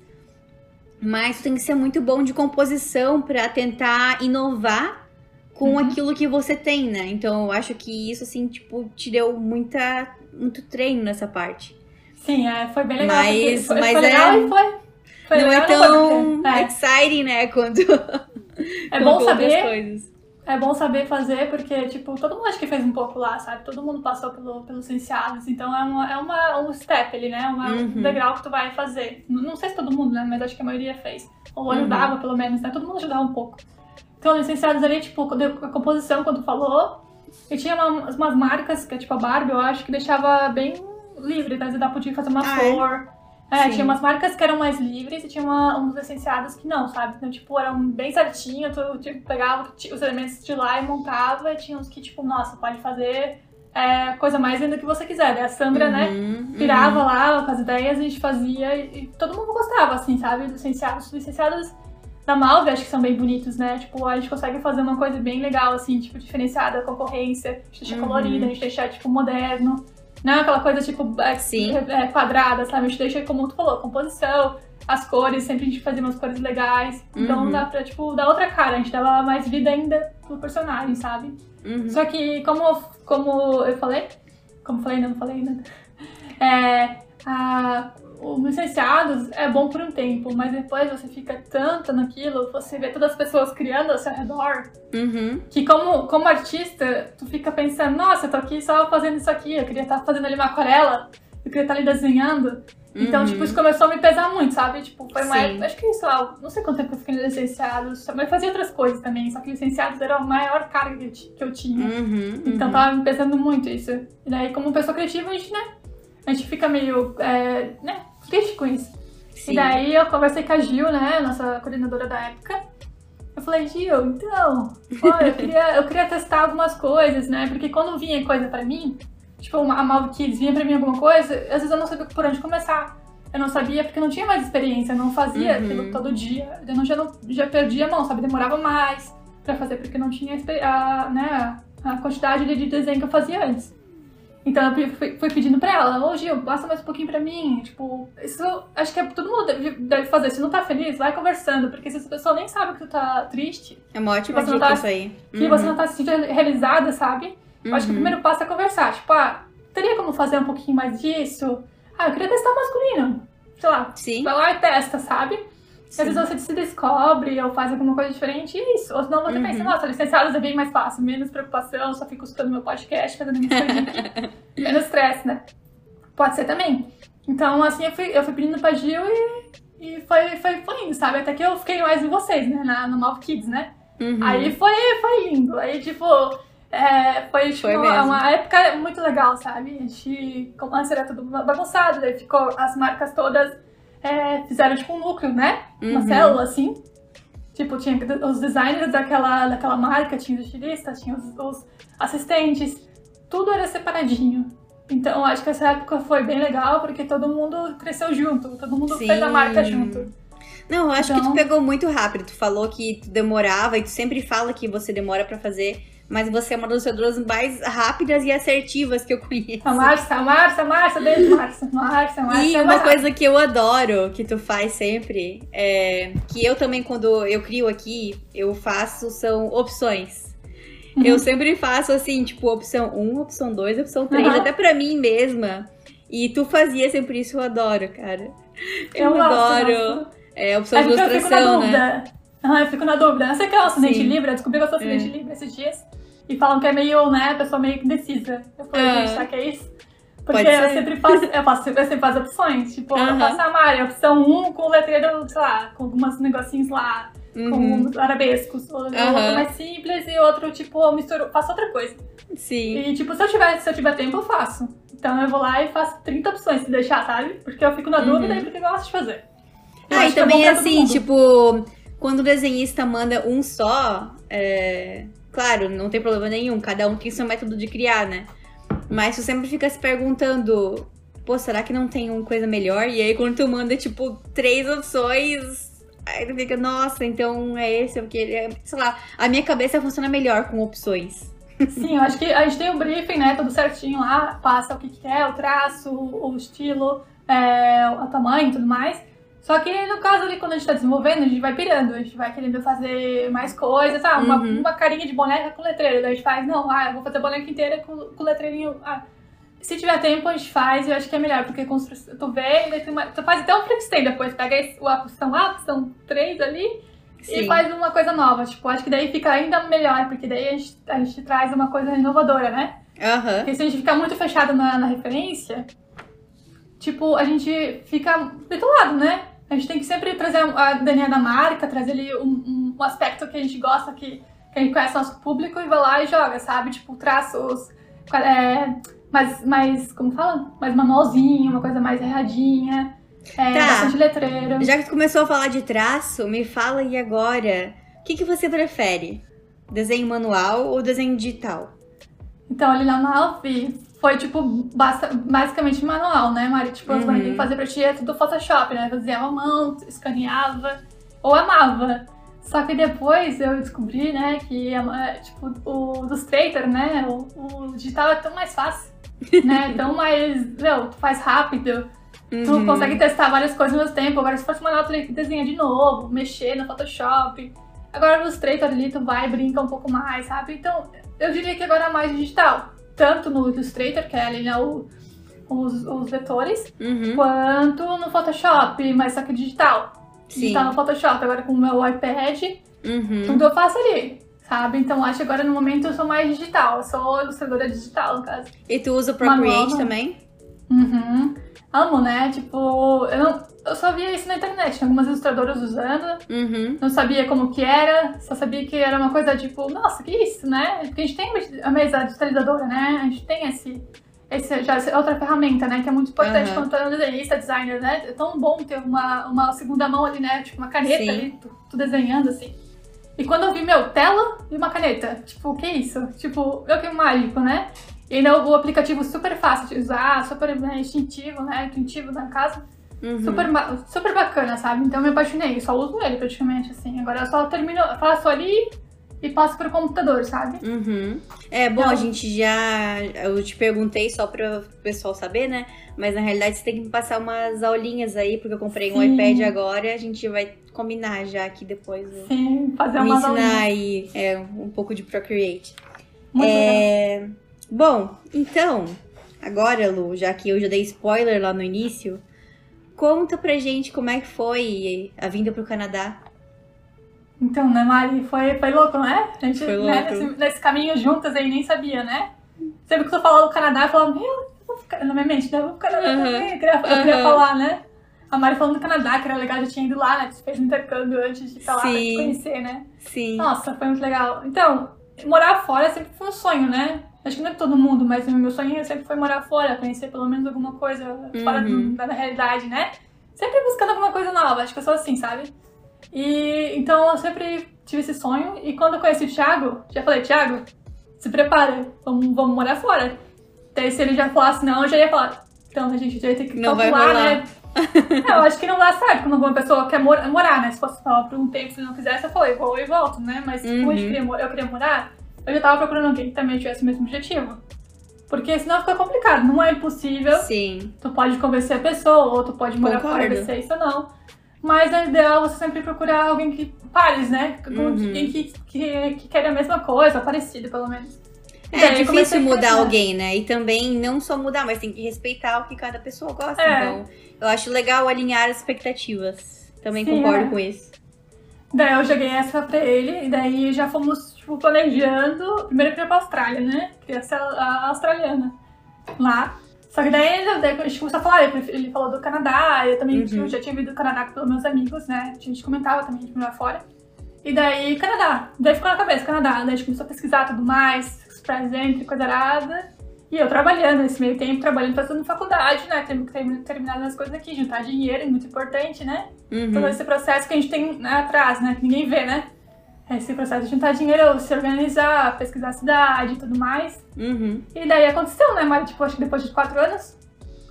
Mas tu tem que ser muito bom de composição pra tentar inovar com Uhum. aquilo que você tem, né? Então eu acho que isso, assim, tipo, te deu muita, muito treino nessa parte. Sim, é, foi bem legal. Mas- foi, mas foi legal é- e foi. Foi não é tão é. exciting, né? Quanto, É bom saber, coisas. é bom saber fazer, porque, tipo, todo mundo acho que fez um pouco lá, sabe? Todo mundo passou pelo, pelos licenciados, então é, uma, é uma, um step ali, né? Uma, Uhum. Um degrau que tu vai fazer. Não sei se todo mundo, né? Mas acho que a maioria fez. Ou ajudava, pelo menos, né? Todo mundo ajudava um pouco. Então, licenciados ali, tipo, quando eu- a composição, quando tu falou, e tinha uma- umas marcas, que é tipo a Barbie, eu acho, que deixava bem livre, né? Você podia fazer uma Ah, é? flor. É, Sim. tinha umas marcas que eram mais livres e tinha uma- uns licenciados que não, sabe? Então, tipo, eram bem certinho, tu tipo, pegava os elementos de lá e montava, e tinha uns que, tipo, nossa, pode fazer é, coisa mais linda que você quiser. Daí a Sandra, né, Uhum, pirava lá com as ideias, a gente fazia e, e todo mundo gostava, assim, sabe? Licenciados, licenciados da Malve acho que são bem bonitos, né? Tipo, a gente consegue fazer uma coisa bem legal, assim, tipo, diferenciada da concorrência, a gente deixa Uhum. colorida, a gente deixa, tipo, moderno. Não é aquela coisa, tipo, é, Sim. é, quadrada, sabe? A gente deixa, como tu falou, composição, as cores, sempre a gente fazia umas cores legais. Então Uhum. dá pra, tipo, dar outra cara, a gente dava mais vida ainda pro personagem, sabe? uhum. Só que, como, como eu falei, como falei, não falei ainda, é, a, o licenciados é bom por um tempo, mas depois você fica tanto naquilo, você vê todas as pessoas criando ao seu redor, Uhum. que como, como artista, tu fica pensando, nossa, eu tô aqui só fazendo isso aqui, eu queria estar fazendo ali uma aquarela, eu queria estar ali desenhando. Então, Uhum. tipo, isso começou a me pesar muito, sabe? Tipo, foi uma época, acho que, sei lá, não sei quanto tempo eu fiquei no licenciados, mas fazia outras coisas também, só que licenciados era a maior carga que eu ti- que eu tinha. Uhum, Então uhum. tava me pesando muito isso. E daí, como pessoa criativa, a gente, né? A gente fica meio, é, né, triste com isso. Sim. E daí eu conversei com a Gil, né, nossa coordenadora da época. Eu falei, Gil, então, eu queria, eu queria testar algumas coisas, né? Porque quando vinha coisa pra mim, tipo, a Malve Kids vinha pra mim alguma coisa, às vezes eu não sabia por onde começar. Eu não sabia porque eu não tinha mais experiência, eu não fazia Uhum. aquilo todo dia. Eu não, já, não, já perdi a mão, sabe? Demorava mais pra fazer porque não tinha a, né, a quantidade de de desenho que eu fazia antes. Então eu fui, fui pedindo pra ela, ô Gil, passa mais um pouquinho pra mim. Tipo, isso acho que é, todo mundo deve, deve fazer. Se não tá feliz, vai conversando. Porque se essa pessoa nem sabe que tu tá triste, É uma ótima que você não dica tá- isso aí. que Uhum. você não tá se sentindo realizada, sabe? Eu acho que o Uhum. primeiro passo é conversar. Tipo, ah, teria como fazer um pouquinho mais disso? Ah, eu queria testar o masculino. Sei lá, Sim. vai lá e testa, sabe? Sim. às vezes você se descobre ou faz alguma coisa diferente e é isso. Ou senão você Uhum. pensa, nossa, licenciados é bem mais fácil, menos preocupação, só fico escutando meu podcast, fazendo minhas coisinhas menos estresse, né? Pode ser também. Então, assim, eu fui, eu fui pedindo pra Gil e, e foi, foi, foi indo, sabe? Até que eu fiquei mais em vocês, né? Na, no Malve Kids, né? Uhum. Aí foi, foi lindo. Aí, tipo, é, foi, tipo, Foi uma, uma época muito legal, sabe? A gente, como antes era tudo bagunçado, daí ficou as marcas todas, é, fizeram tipo um núcleo, né? Uma Uhum. célula, assim. Tipo, tinha os designers daquela, daquela marca, tinha os estilistas, tinha os, os assistentes, tudo era separadinho. Então, acho que essa época foi bem legal, porque todo mundo cresceu junto, todo mundo fez a Sim. marca junto. Não, eu acho que Então- tu pegou muito rápido. Tu falou que tu demorava e tu sempre fala que você demora pra fazer, mas você é uma das ilustradoras mais rápidas e assertivas que eu conheço. A Márcia, a Márcia, a Márcia, beijo, Márcia. Márcia, Márcia. E é uma coisa que eu adoro que tu faz sempre, é que eu também, quando eu crio aqui, eu faço, são opções. Uhum. Eu sempre faço assim, tipo, opção 1, opção 2, opção 3, Uhum. até pra mim mesma. E tu fazia sempre isso, eu adoro, cara. Eu, Eu adoro. É, opção É de ilustração, né? dúvida. Ah, eu fico na dúvida. Que é o acidente Sim. livre, eu descobri que eu sou acidente livre esses dias. E falam que é meio, né, a pessoa meio indecisa. Eu falei, Ah. gente, será que é isso? Porque eu sempre faço, eu faço, eu sempre faço opções. Tipo, eu faço a Mari, opção 1 com letreiro, sei lá, com alguns negocinhos lá, Uhum. com arabescos. Ou Aham. outro mais simples e outro, tipo, eu misturo, faço outra coisa. Sim. E, tipo, se eu, tiver, se eu tiver tempo, eu faço. Então eu vou lá e faço 30 opções se deixar, sabe? Porque eu fico na Uhum. dúvida e porque eu gosto de fazer. Eu Ah, e que é também todo assim, tipo, quando o desenhista manda um só, é... claro, não tem problema nenhum, cada um tem seu método de criar, né? Mas tu sempre fica se perguntando, pô, será que não tem uma coisa melhor? E aí quando tu manda, tipo, três opções, aí tu fica, nossa, então é esse, porque ele é, sei lá, a minha cabeça funciona melhor com opções. Sim, eu acho que a gente tem o briefing, né? Tudo certinho lá, passa o que que é, o traço, o estilo, é, o tamanho e tudo mais. Só que no caso ali, quando a gente tá desenvolvendo, a gente vai pirando, a gente vai querendo fazer mais coisas, ah, uma, Uhum. uma carinha de boneca com letreiro. Daí a gente faz, não, ah, eu vou fazer a boneca inteira com, com letreirinho. Ah, se tiver tempo, a gente faz, eu acho que é melhor, porque constru- tu vê, daí tu, ima- tu faz até um freestyle depois, pega esse, a posição A, posição 3 ali, Sim. e faz uma coisa nova. Tipo, acho que daí fica ainda melhor, porque daí a gente, a gente traz uma coisa inovadora, né? Aham. Porque se a gente ficar muito fechado na, na referência, tipo, a gente fica bitolado, né? A gente tem que sempre trazer a DNA da marca, trazer ali um, um- aspecto que a gente gosta, que, que a gente conhece nosso público e vai lá e joga, sabe? Tipo, traços é, mais, mais, como fala? Mais manualzinho, uma coisa mais erradinha, é, Tá. bastante letreiro. Já que tu começou a falar de traço, me fala aí agora, o que, que você prefere? Desenho manual ou desenho digital? Então, ali na Malfi foi, tipo, basta- basicamente manual, né, Mari? Tipo, as Uhum. que fazia pra ti é tudo Photoshop, né? Fazia à mão, escaneava, ou amava. Só que depois eu descobri, né, que, tipo, o Illustrator, né, o, o digital é tão mais fácil, né? Tão mais, meu, tu faz rápido, tu Uhum. consegue testar várias coisas ao mesmo tempo. Agora, se fosse tu teria que desenhar de novo, mexer no Photoshop. Agora, no Illustrator ali, tu vai brinca um pouco mais, sabe? Então, eu diria que agora é mais digital. Tanto no Illustrator, que é ali, né, o- os, os vetores, Uhum. quanto no Photoshop, mas só que digital. Sim. Digital no Photoshop. Agora, com o meu iPad, Uhum. tudo eu faço ali, sabe? Então, acho que agora, no momento, eu sou mais digital. Eu sou ilustradora digital, no caso. E tu usa o Procreate também? Uhum. Amo, né? Tipo, eu, não, eu só via isso na internet, algumas ilustradoras usando, Uhum. não sabia como que era, só sabia que era uma coisa tipo, nossa, que isso, né? Porque a gente tem a mesa digitalizadora, né? A gente tem esse, esse já essa outra ferramenta, né? Que é muito importante Aham. quando tu é um desenhista, designer, né? É tão bom ter uma, uma segunda mão ali, né? Tipo, uma caneta Sim. ali, tu, tu desenhando assim. E quando eu vi, meu, tela e uma caneta, tipo, o que é isso? Tipo, meu que mágico, né? E ainda o aplicativo super fácil de usar, super né, instintivo, né? Intuitivo, no caso. Uhum. Super, super bacana, sabe? Então eu me apaixonei, só uso ele praticamente, assim. Agora eu só termino, faço ali e passo pro computador, sabe? Uhum. É, bom, Então- a gente já. Eu te perguntei só para o pessoal saber, né? Mas na realidade você tem que me passar umas aulinhas aí, porque eu comprei um Sim. iPad agora. A gente vai combinar já aqui depois. Sim, fazer me uma ensinar aí é, um pouco de Procreate. Muito legal. Bom, então, agora, Lu, já que eu já dei spoiler lá no início, conta pra gente como é que foi a vinda pro Canadá. Então, né, Mari, foi, foi louco, né? A gente, Foi né, louco. nesse, nesse caminho juntas aí, nem sabia, né? Sempre que tu falou do Canadá, eu falava, meu, eu vou ficar na minha mente, né? Eu vou Aham. também. Eu queria, eu queria falar, né? A Mari falando do Canadá, que era legal, já tinha ido lá, né? Que fez intercâmbio antes de ir pra lá pra te Sim. conhecer, né? Sim. Nossa, foi muito legal. Então, morar fora sempre foi um sonho, né? Acho que não é todo mundo, mas meu sonho sempre foi morar fora, conhecer pelo menos alguma coisa fora do- Uhum. da realidade, né? Sempre buscando alguma coisa nova, acho que eu sou assim, sabe? E então eu sempre tive esse sonho. E quando eu conheci o Thiago, já falei, Thiago, se prepara, vamos, vamos morar fora. Daí se ele já falasse não, eu já ia falar, então a gente já ia ter que Não calcular, né? É, eu acho que não dá certo quando uma pessoa quer mor- morar, né? Se fosse só por um tempo, se não quisesse, eu falei, vou e volto, né? Mas como a gente Uhum. queria, eu queria morar, eu já tava procurando alguém que também tivesse o mesmo objetivo. Porque senão fica complicado, não é impossível. Sim. Tu pode convencer a pessoa, ou tu pode morar fora e é isso ou não. Mas é ideal você sempre procurar alguém que pares, né? Uhum. Alguém que, que, que quer a mesma coisa, parecido pelo menos. É comecei difícil mudar alguém, né? E também não só mudar, mas tem que respeitar o que cada pessoa gosta. É. Então, eu acho legal alinhar as expectativas. Também Sim, concordo é. com isso. Daí eu joguei essa pra ele, e daí já fomos, tipo, planejando. Primeiro eu queria pra Austrália, né? Queria ser a, a australiana lá. Só que daí, daí a gente começou a falar, ele, ele falou do Canadá, eu também Uhum. tipo, já tinha vindo do Canadá pelos meus amigos, né? A gente comentava também de morar fora. E daí, Canadá. Daí ficou na cabeça, Canadá. Daí a gente começou a pesquisar tudo mais, os presentes, coisa arada. E eu trabalhando nesse meio tempo, trabalhando, fazendo faculdade, né? Tendo que ter- terminar as coisas aqui, juntar dinheiro, é muito importante, né? todo Uhum. esse processo que a gente tem né, atrás, né? Que ninguém vê, né? Esse processo de juntar dinheiro, se organizar, pesquisar a cidade e tudo mais. Uhum. E daí aconteceu, né? Mas, tipo, acho que depois de quatro anos.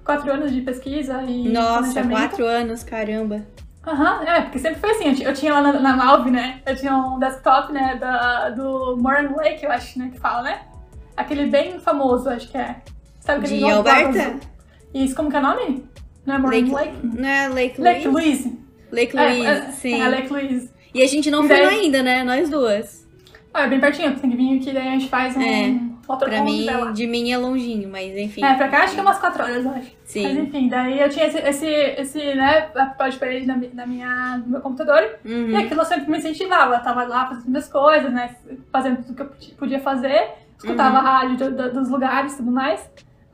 Quatro anos de pesquisa e Nossa, quatro anos, caramba. Aham, é, porque sempre foi assim. Eu ti- Eu tinha lá na, na Malve, né? Eu tinha um desktop, né? Da, do Moran Lake, eu acho, né? Que fala, né? Aquele bem famoso, acho que é. Sabe aquele De Alberta? Isso, como que é o nome? Não é Moran Lake, Lake? não é Lake, Lake Louise? Louise. Lake É, Louise, é, sim. É, Lake Louise. E a gente não E foi daí- ainda, né? Nós duas. Ah, é bem pertinho, tem que vir aqui, daí a gente faz um É, outro Pra mim, de mim é longinho, mas enfim. É, pra cá acho que é umas 4 horas, eu acho. Mas Sim. enfim, daí eu tinha esse, esse, esse né, papel de parede na, na minha, no meu computador. E Uhum. aquilo eu sempre me incentivava. Eu tava lá fazendo minhas coisas, né? Fazendo tudo que eu podia- fazer. Escutava a Uhum. rádio do- do- dos lugares e tudo mais.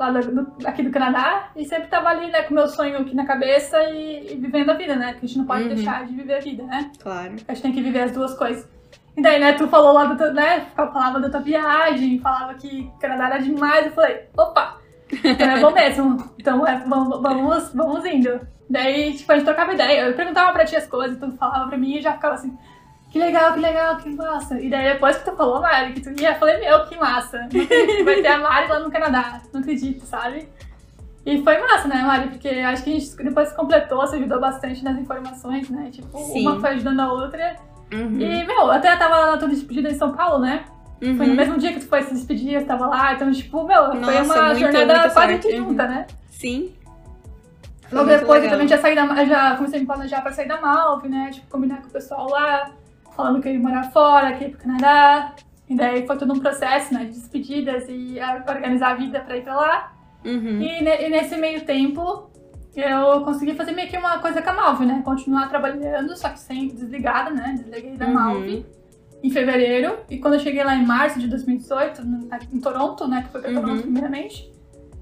Lá do- do- aqui do Canadá. E sempre tava ali, né, com o meu sonho aqui na cabeça e, e vivendo a vida, né? Porque a gente não pode Uhum. deixar de viver a vida, né? Claro. A gente tem que viver as duas coisas. E daí, né, tu falou lá, do teu, né, falava da tua viagem, falava que o Canadá era demais. Eu falei, opa, então é bom mesmo. Então é, vamos, vamos, vamos indo. Daí, tipo, a gente trocava ideia. Eu perguntava pra ti as coisas, tu falava pra mim e já ficava assim, que legal, que legal, que massa. E daí depois que tu falou, Mari, que tu ia, eu falei, meu, que massa. Vai ter a Mari lá no Canadá. Não acredito, sabe? E foi massa, né, Mari? Porque acho que a gente depois se completou, se ajudou bastante nas informações, né? Tipo, Sim. uma foi ajudando a outra. Uhum. E, meu, até tava lá na tua despedida em São Paulo, né? Foi no Uhum. mesmo dia que tu foi se despedir, eu tava lá. Então, tipo, meu, foi Nossa, uma muito, jornada quase que junta, né? Sim. Foi Logo depois eu legal. também já saí da eu já comecei a me planejar pra sair da Malve, né? Tipo, combinar com o pessoal lá, falando que eu ia morar fora, que ia pro Canadá. E daí foi todo um processo, né? De despedidas e organizar a vida pra ir pra lá. Uhum. E, ne- e nesse meio tempo, eu consegui fazer meio que uma coisa com a Malve, né? Continuar trabalhando, só que sem desligada, né? Desliguei da Uhum. Malve em fevereiro. E quando eu cheguei lá em março de 2018, no- em Toronto, né? Que foi pra Uhum. Toronto primeiramente,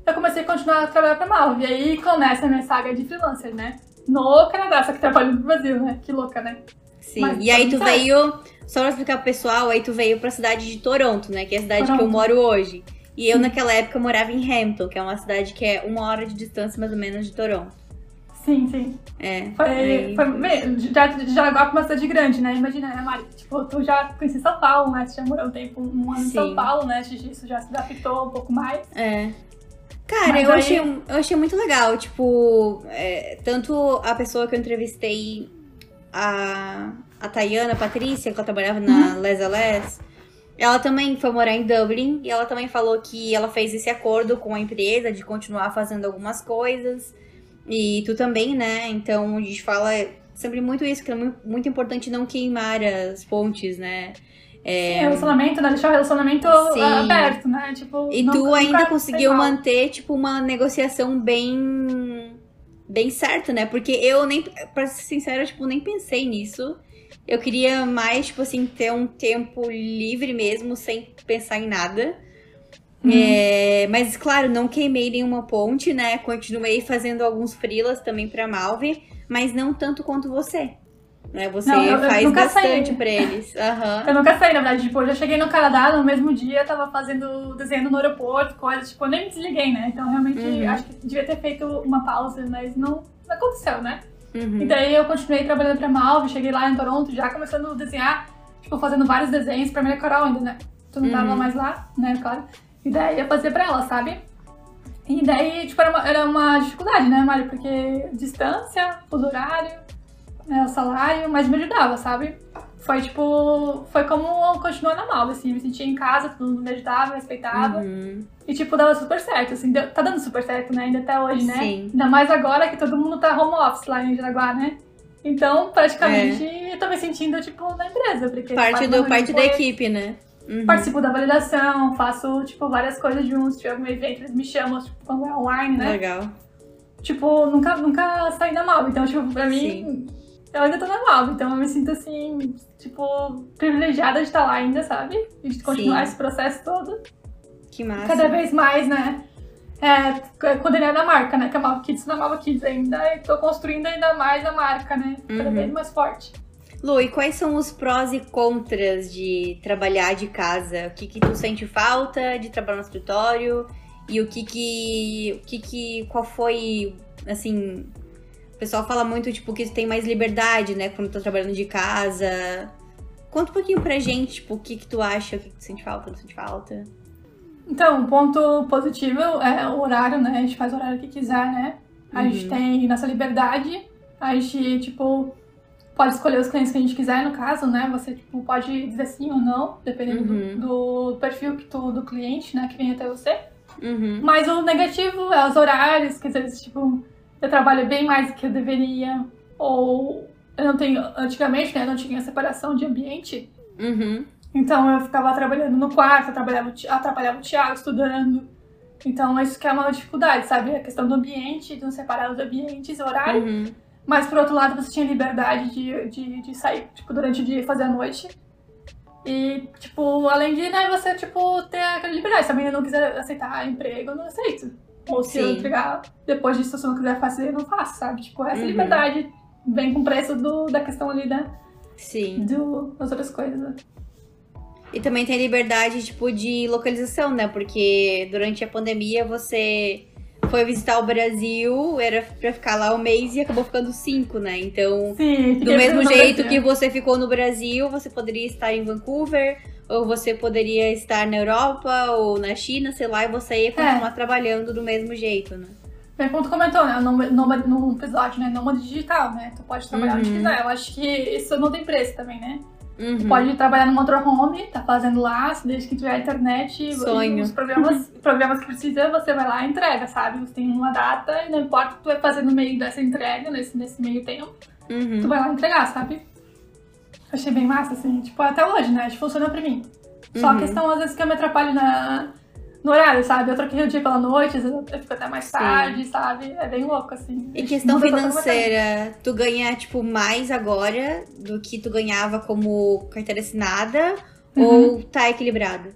eu comecei a continuar a trabalhar pra Malve. E aí começa a minha saga de freelancer, né? No Canadá, só que trabalhando no Brasil, né? Que louca, né? Sim. Mas e aí tu tudo certo. veio, só pra explicar pro pessoal, aí tu veio pra cidade de Toronto, né? Que é a cidade que eu Toronto. moro hoje. E eu naquela época morava em Hampton, que é uma cidade que é uma hora de distância mais ou menos de Toronto. Sim, sim. É. Foi, aí- foi já de Jaraguá pra uma cidade grande, né? Imagina, né, Mari? Tipo, tu já conheci São Paulo, né? Tu já morou um tempo, um ano em São Sim. Paulo, né? Disso já se adaptou um pouco mais. É. Cara, Mas eu, aí- achei, eu achei muito legal. Tipo, é, tanto a pessoa que eu entrevistei, a, a Tayana, a Patrícia, que ela trabalhava na Uhum. Les Les, ela também foi morar em Dublin e ela também falou que ela fez esse acordo com a empresa de continuar fazendo algumas coisas. E tu também, né? Então a gente fala sempre muito isso, que é muito, importante não queimar as pontes, né? É, Sim, relacionamento, né? Deixar o relacionamento Sim. aberto, né? Tipo, E tu ainda conseguiu manter, tipo, uma negociação bem. Bem certa, né? Porque eu nem. Pra ser sincera, tipo, nem pensei nisso. Eu queria mais, tipo assim, ter um tempo livre mesmo, sem pensar em nada. Uhum. É, mas, claro, não queimei nenhuma ponte, né? Continuei fazendo alguns freelas também pra Malve, mas não tanto quanto você. Né? Você Não, eu- eu faz saí. bastante pra eles. Aham. Eu nunca saí, na verdade. Tipo, eu já cheguei no Canadá no mesmo dia, tava fazendo desenho no aeroporto, coisas. Tipo, eu nem me desliguei, né? Então, realmente, Uhum. acho que devia ter feito uma pausa, mas não, não aconteceu, né? Uhum. E daí eu continuei trabalhando pra Malve, cheguei lá em Toronto, já começando a desenhar, tipo, fazendo vários desenhos pra minha Coral ainda, né? Tu não tava Uhum. mais lá, né, claro. E daí eu fazia pra ela, sabe? E daí, tipo, era uma, era uma dificuldade, né, Mário? Porque distância, fuso horário, né, o salário, mas me ajudava, sabe? Foi, tipo, foi como continuar na Malve, assim, me sentia em casa, todo mundo me ajudava, me respeitava. Uhum. E, tipo, dava super certo, assim, deu- tá dando super certo, né, ainda até hoje, né? Sim. Ainda mais agora que todo mundo tá home office lá em Jaraguá, né? Então, praticamente, eu tô me sentindo, tipo, na empresa, porque... É. Parte, do, parte da equipe, né? Uhum. Participo da validação, faço, tipo, várias coisas juntos, se tiver algum evento, eles me chamam, tipo, quando é online, né? Legal. Tipo, nunca, nunca saí da Malva, então, tipo, pra mim... Eu ainda tô na Malva, então eu me sinto, assim, tipo, privilegiada de estar lá ainda, sabe? E de continuar Sim. esse processo todo Que massa. cada vez mais, né? É, condenar a marca, né? Que a Malva Kids na Malva Kids ainda e tô construindo ainda mais a marca, né? Cada Uhum. vez mais forte. Lu, e quais são os prós e contras de trabalhar de casa? O que que tu sente falta de trabalhar no escritório? E o que que, o que que, qual foi, assim, o pessoal fala muito, tipo, que tu tem mais liberdade, né, quando tá trabalhando de casa. Conta um pouquinho pra gente, tipo, o que que tu acha, o que que tu sente falta, não sente falta. Então, um ponto positivo é o horário, né? A gente faz o horário que quiser, né? A gente Uhum. tem nossa liberdade. A gente, tipo, pode escolher os clientes que a gente quiser, no caso, né? Você, tipo, pode dizer sim ou não, dependendo do- Uhum. do, perfil que tu, do cliente, né? Que vem até você. Uhum. Mas o negativo é os horários, que às vezes, tipo, eu trabalho bem mais do que eu deveria. Ou eu não tenho. Antigamente, né? Não tinha separação de ambiente. Uhum. Então eu ficava trabalhando no quarto, atrapalhava, atrapalhava o Thiago estudando. Então isso que é uma dificuldade, sabe? A questão do ambiente, de não separar os ambientes, horário. Uhum. Mas por outro lado, você tinha liberdade de, de, de sair, tipo, durante o dia e fazer a noite. E, tipo, além de, né, você, tipo, ter aquela liberdade. Se a menina não quiser aceitar emprego, eu não aceito. Ou se eu Sim. entregar depois disso, se você não quiser fazer, eu não faço, sabe? Tipo, essa Uhum. liberdade vem com o preço do, da questão ali, né? Sim. Do, das outras coisas. E também tem a liberdade, tipo, de localização, né? Porque durante a pandemia você foi visitar o Brasil, era pra ficar lá um mês e acabou ficando cinco, né? Então, Sim, do mesmo jeito que você ficou no Brasil, você poderia estar em Vancouver, ou você poderia estar na Europa ou na China, sei lá, e você ia continuar trabalhando do mesmo jeito, né? Bem, como tu comentou, né? No, no, no episódio, né? Nômade digital, né? Tu pode trabalhar onde Uhum. quiser. Eu acho que isso não tem preço também, né? Uhum. Pode trabalhar no motorhome, tá fazendo lá, desde que tiver internet. Sonho. Os programas, programas que precisa, você vai lá e entrega, sabe? Você tem uma data e não importa o que tu vai fazer no meio dessa entrega, nesse, nesse meio tempo, Uhum. tu vai lá entregar, sabe? Achei bem massa, assim. Tipo, até hoje, né? Acho que funciona pra mim. Só Uhum. a questão, às vezes, que eu me atrapalho na, no horário, sabe? Eu troquei o dia pela noite, às vezes eu fico até mais Sim. tarde, sabe? É bem louco, assim. Em questão financeira, tu ganha, tipo, mais agora do que tu ganhava como carteira assinada Uhum. ou tá equilibrado?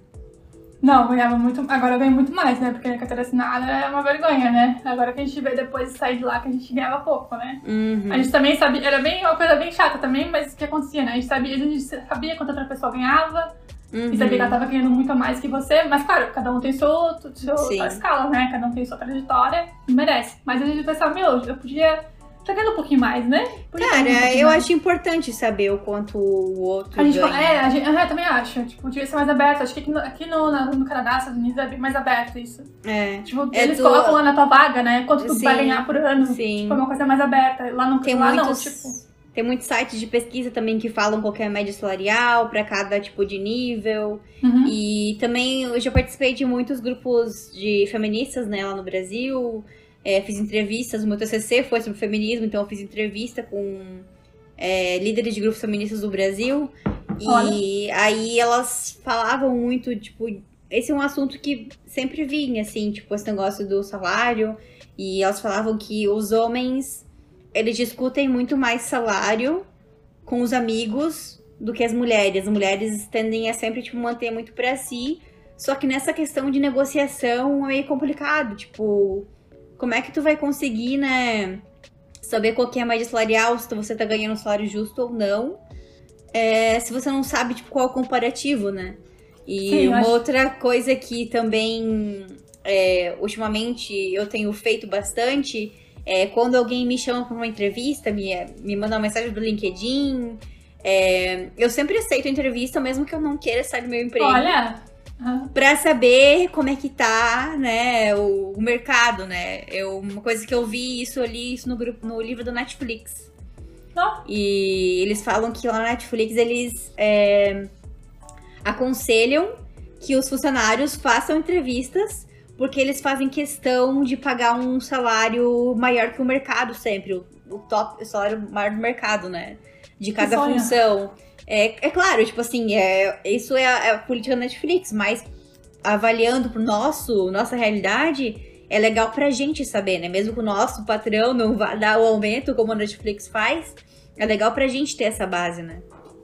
Não, ganhava muito. Agora ganho muito mais, né? Porque a carteira assinada é uma vergonha, né? Agora que a gente vê depois de sair de lá que a gente ganhava pouco, né? Uhum. A gente também sabia, era bem uma coisa bem chata também, mas o que acontecia, né? A gente sabia, a gente sabia quanto outra pessoa ganhava, Uhum. e sabia que ela tava ganhando muito mais que você, mas claro, cada um tem seu, seu, Sim. sua escala, né? Cada um tem sua trajetória e merece. Mas a gente pensava, meu, eu podia estar ganhando um pouquinho mais, né? Podia tá ganhando um Cara, eu mais. acho importante saber o quanto o outro A gente, ganha. é, a gente, eu também acho. Tipo, devia ser mais aberto. Acho que aqui no, aqui no, no Canadá, Estados Unidos, é bem mais aberto isso. É, Tipo, É eles do- colocam lá na tua vaga, né? Quanto tu Sim, vai ganhar por ano. sim. Tipo, é uma coisa mais aberta. Lá, no, Tem lá muitos, não, tipo... tem muitos sites de pesquisa também que falam qual que é a média salarial pra cada tipo de nível. Uhum. E também eu já participei de muitos grupos de feministas, né, lá no Brasil. É, fiz entrevistas, o meu TCC foi sobre feminismo, então eu fiz entrevista com é, líderes de grupos feministas do Brasil. E aí elas falavam muito, tipo, esse é um assunto que sempre vinha, assim, tipo, esse negócio do salário. E elas falavam que os homens, eles discutem muito mais salário com os amigos do que as mulheres. As mulheres tendem a sempre, tipo, manter muito pra si. Só que nessa questão de negociação é meio complicado. Tipo, como é que tu vai conseguir, né, saber qual que é a média salarial, se você tá ganhando um salário justo ou não, é, se você não sabe, tipo, qual é o comparativo, né? E Sim, uma acho- outra coisa que também, é, ultimamente, eu tenho feito bastante é quando alguém me chama pra uma entrevista, me, me manda uma mensagem do LinkedIn. é, eu sempre aceito a entrevista, mesmo que eu não queira sair do meu emprego. Olha... ah, Pra saber como é que tá, né, o, o mercado, né? Eu, uma coisa que eu vi isso ali, isso no grupo, no livro do Netflix. Ó. E eles falam que lá na Netflix eles é, aconselham que os funcionários façam entrevistas porque eles fazem questão de pagar um salário maior que o mercado sempre, o, o top, o salário maior do mercado, né? De cada função. É, é claro, tipo assim, é, isso é a, é a política da Netflix, mas avaliando pro nosso, nossa realidade, é legal pra gente saber, né? Mesmo que o nosso patrão não vá dar o aumento como a Netflix faz, é legal pra gente ter essa base, né?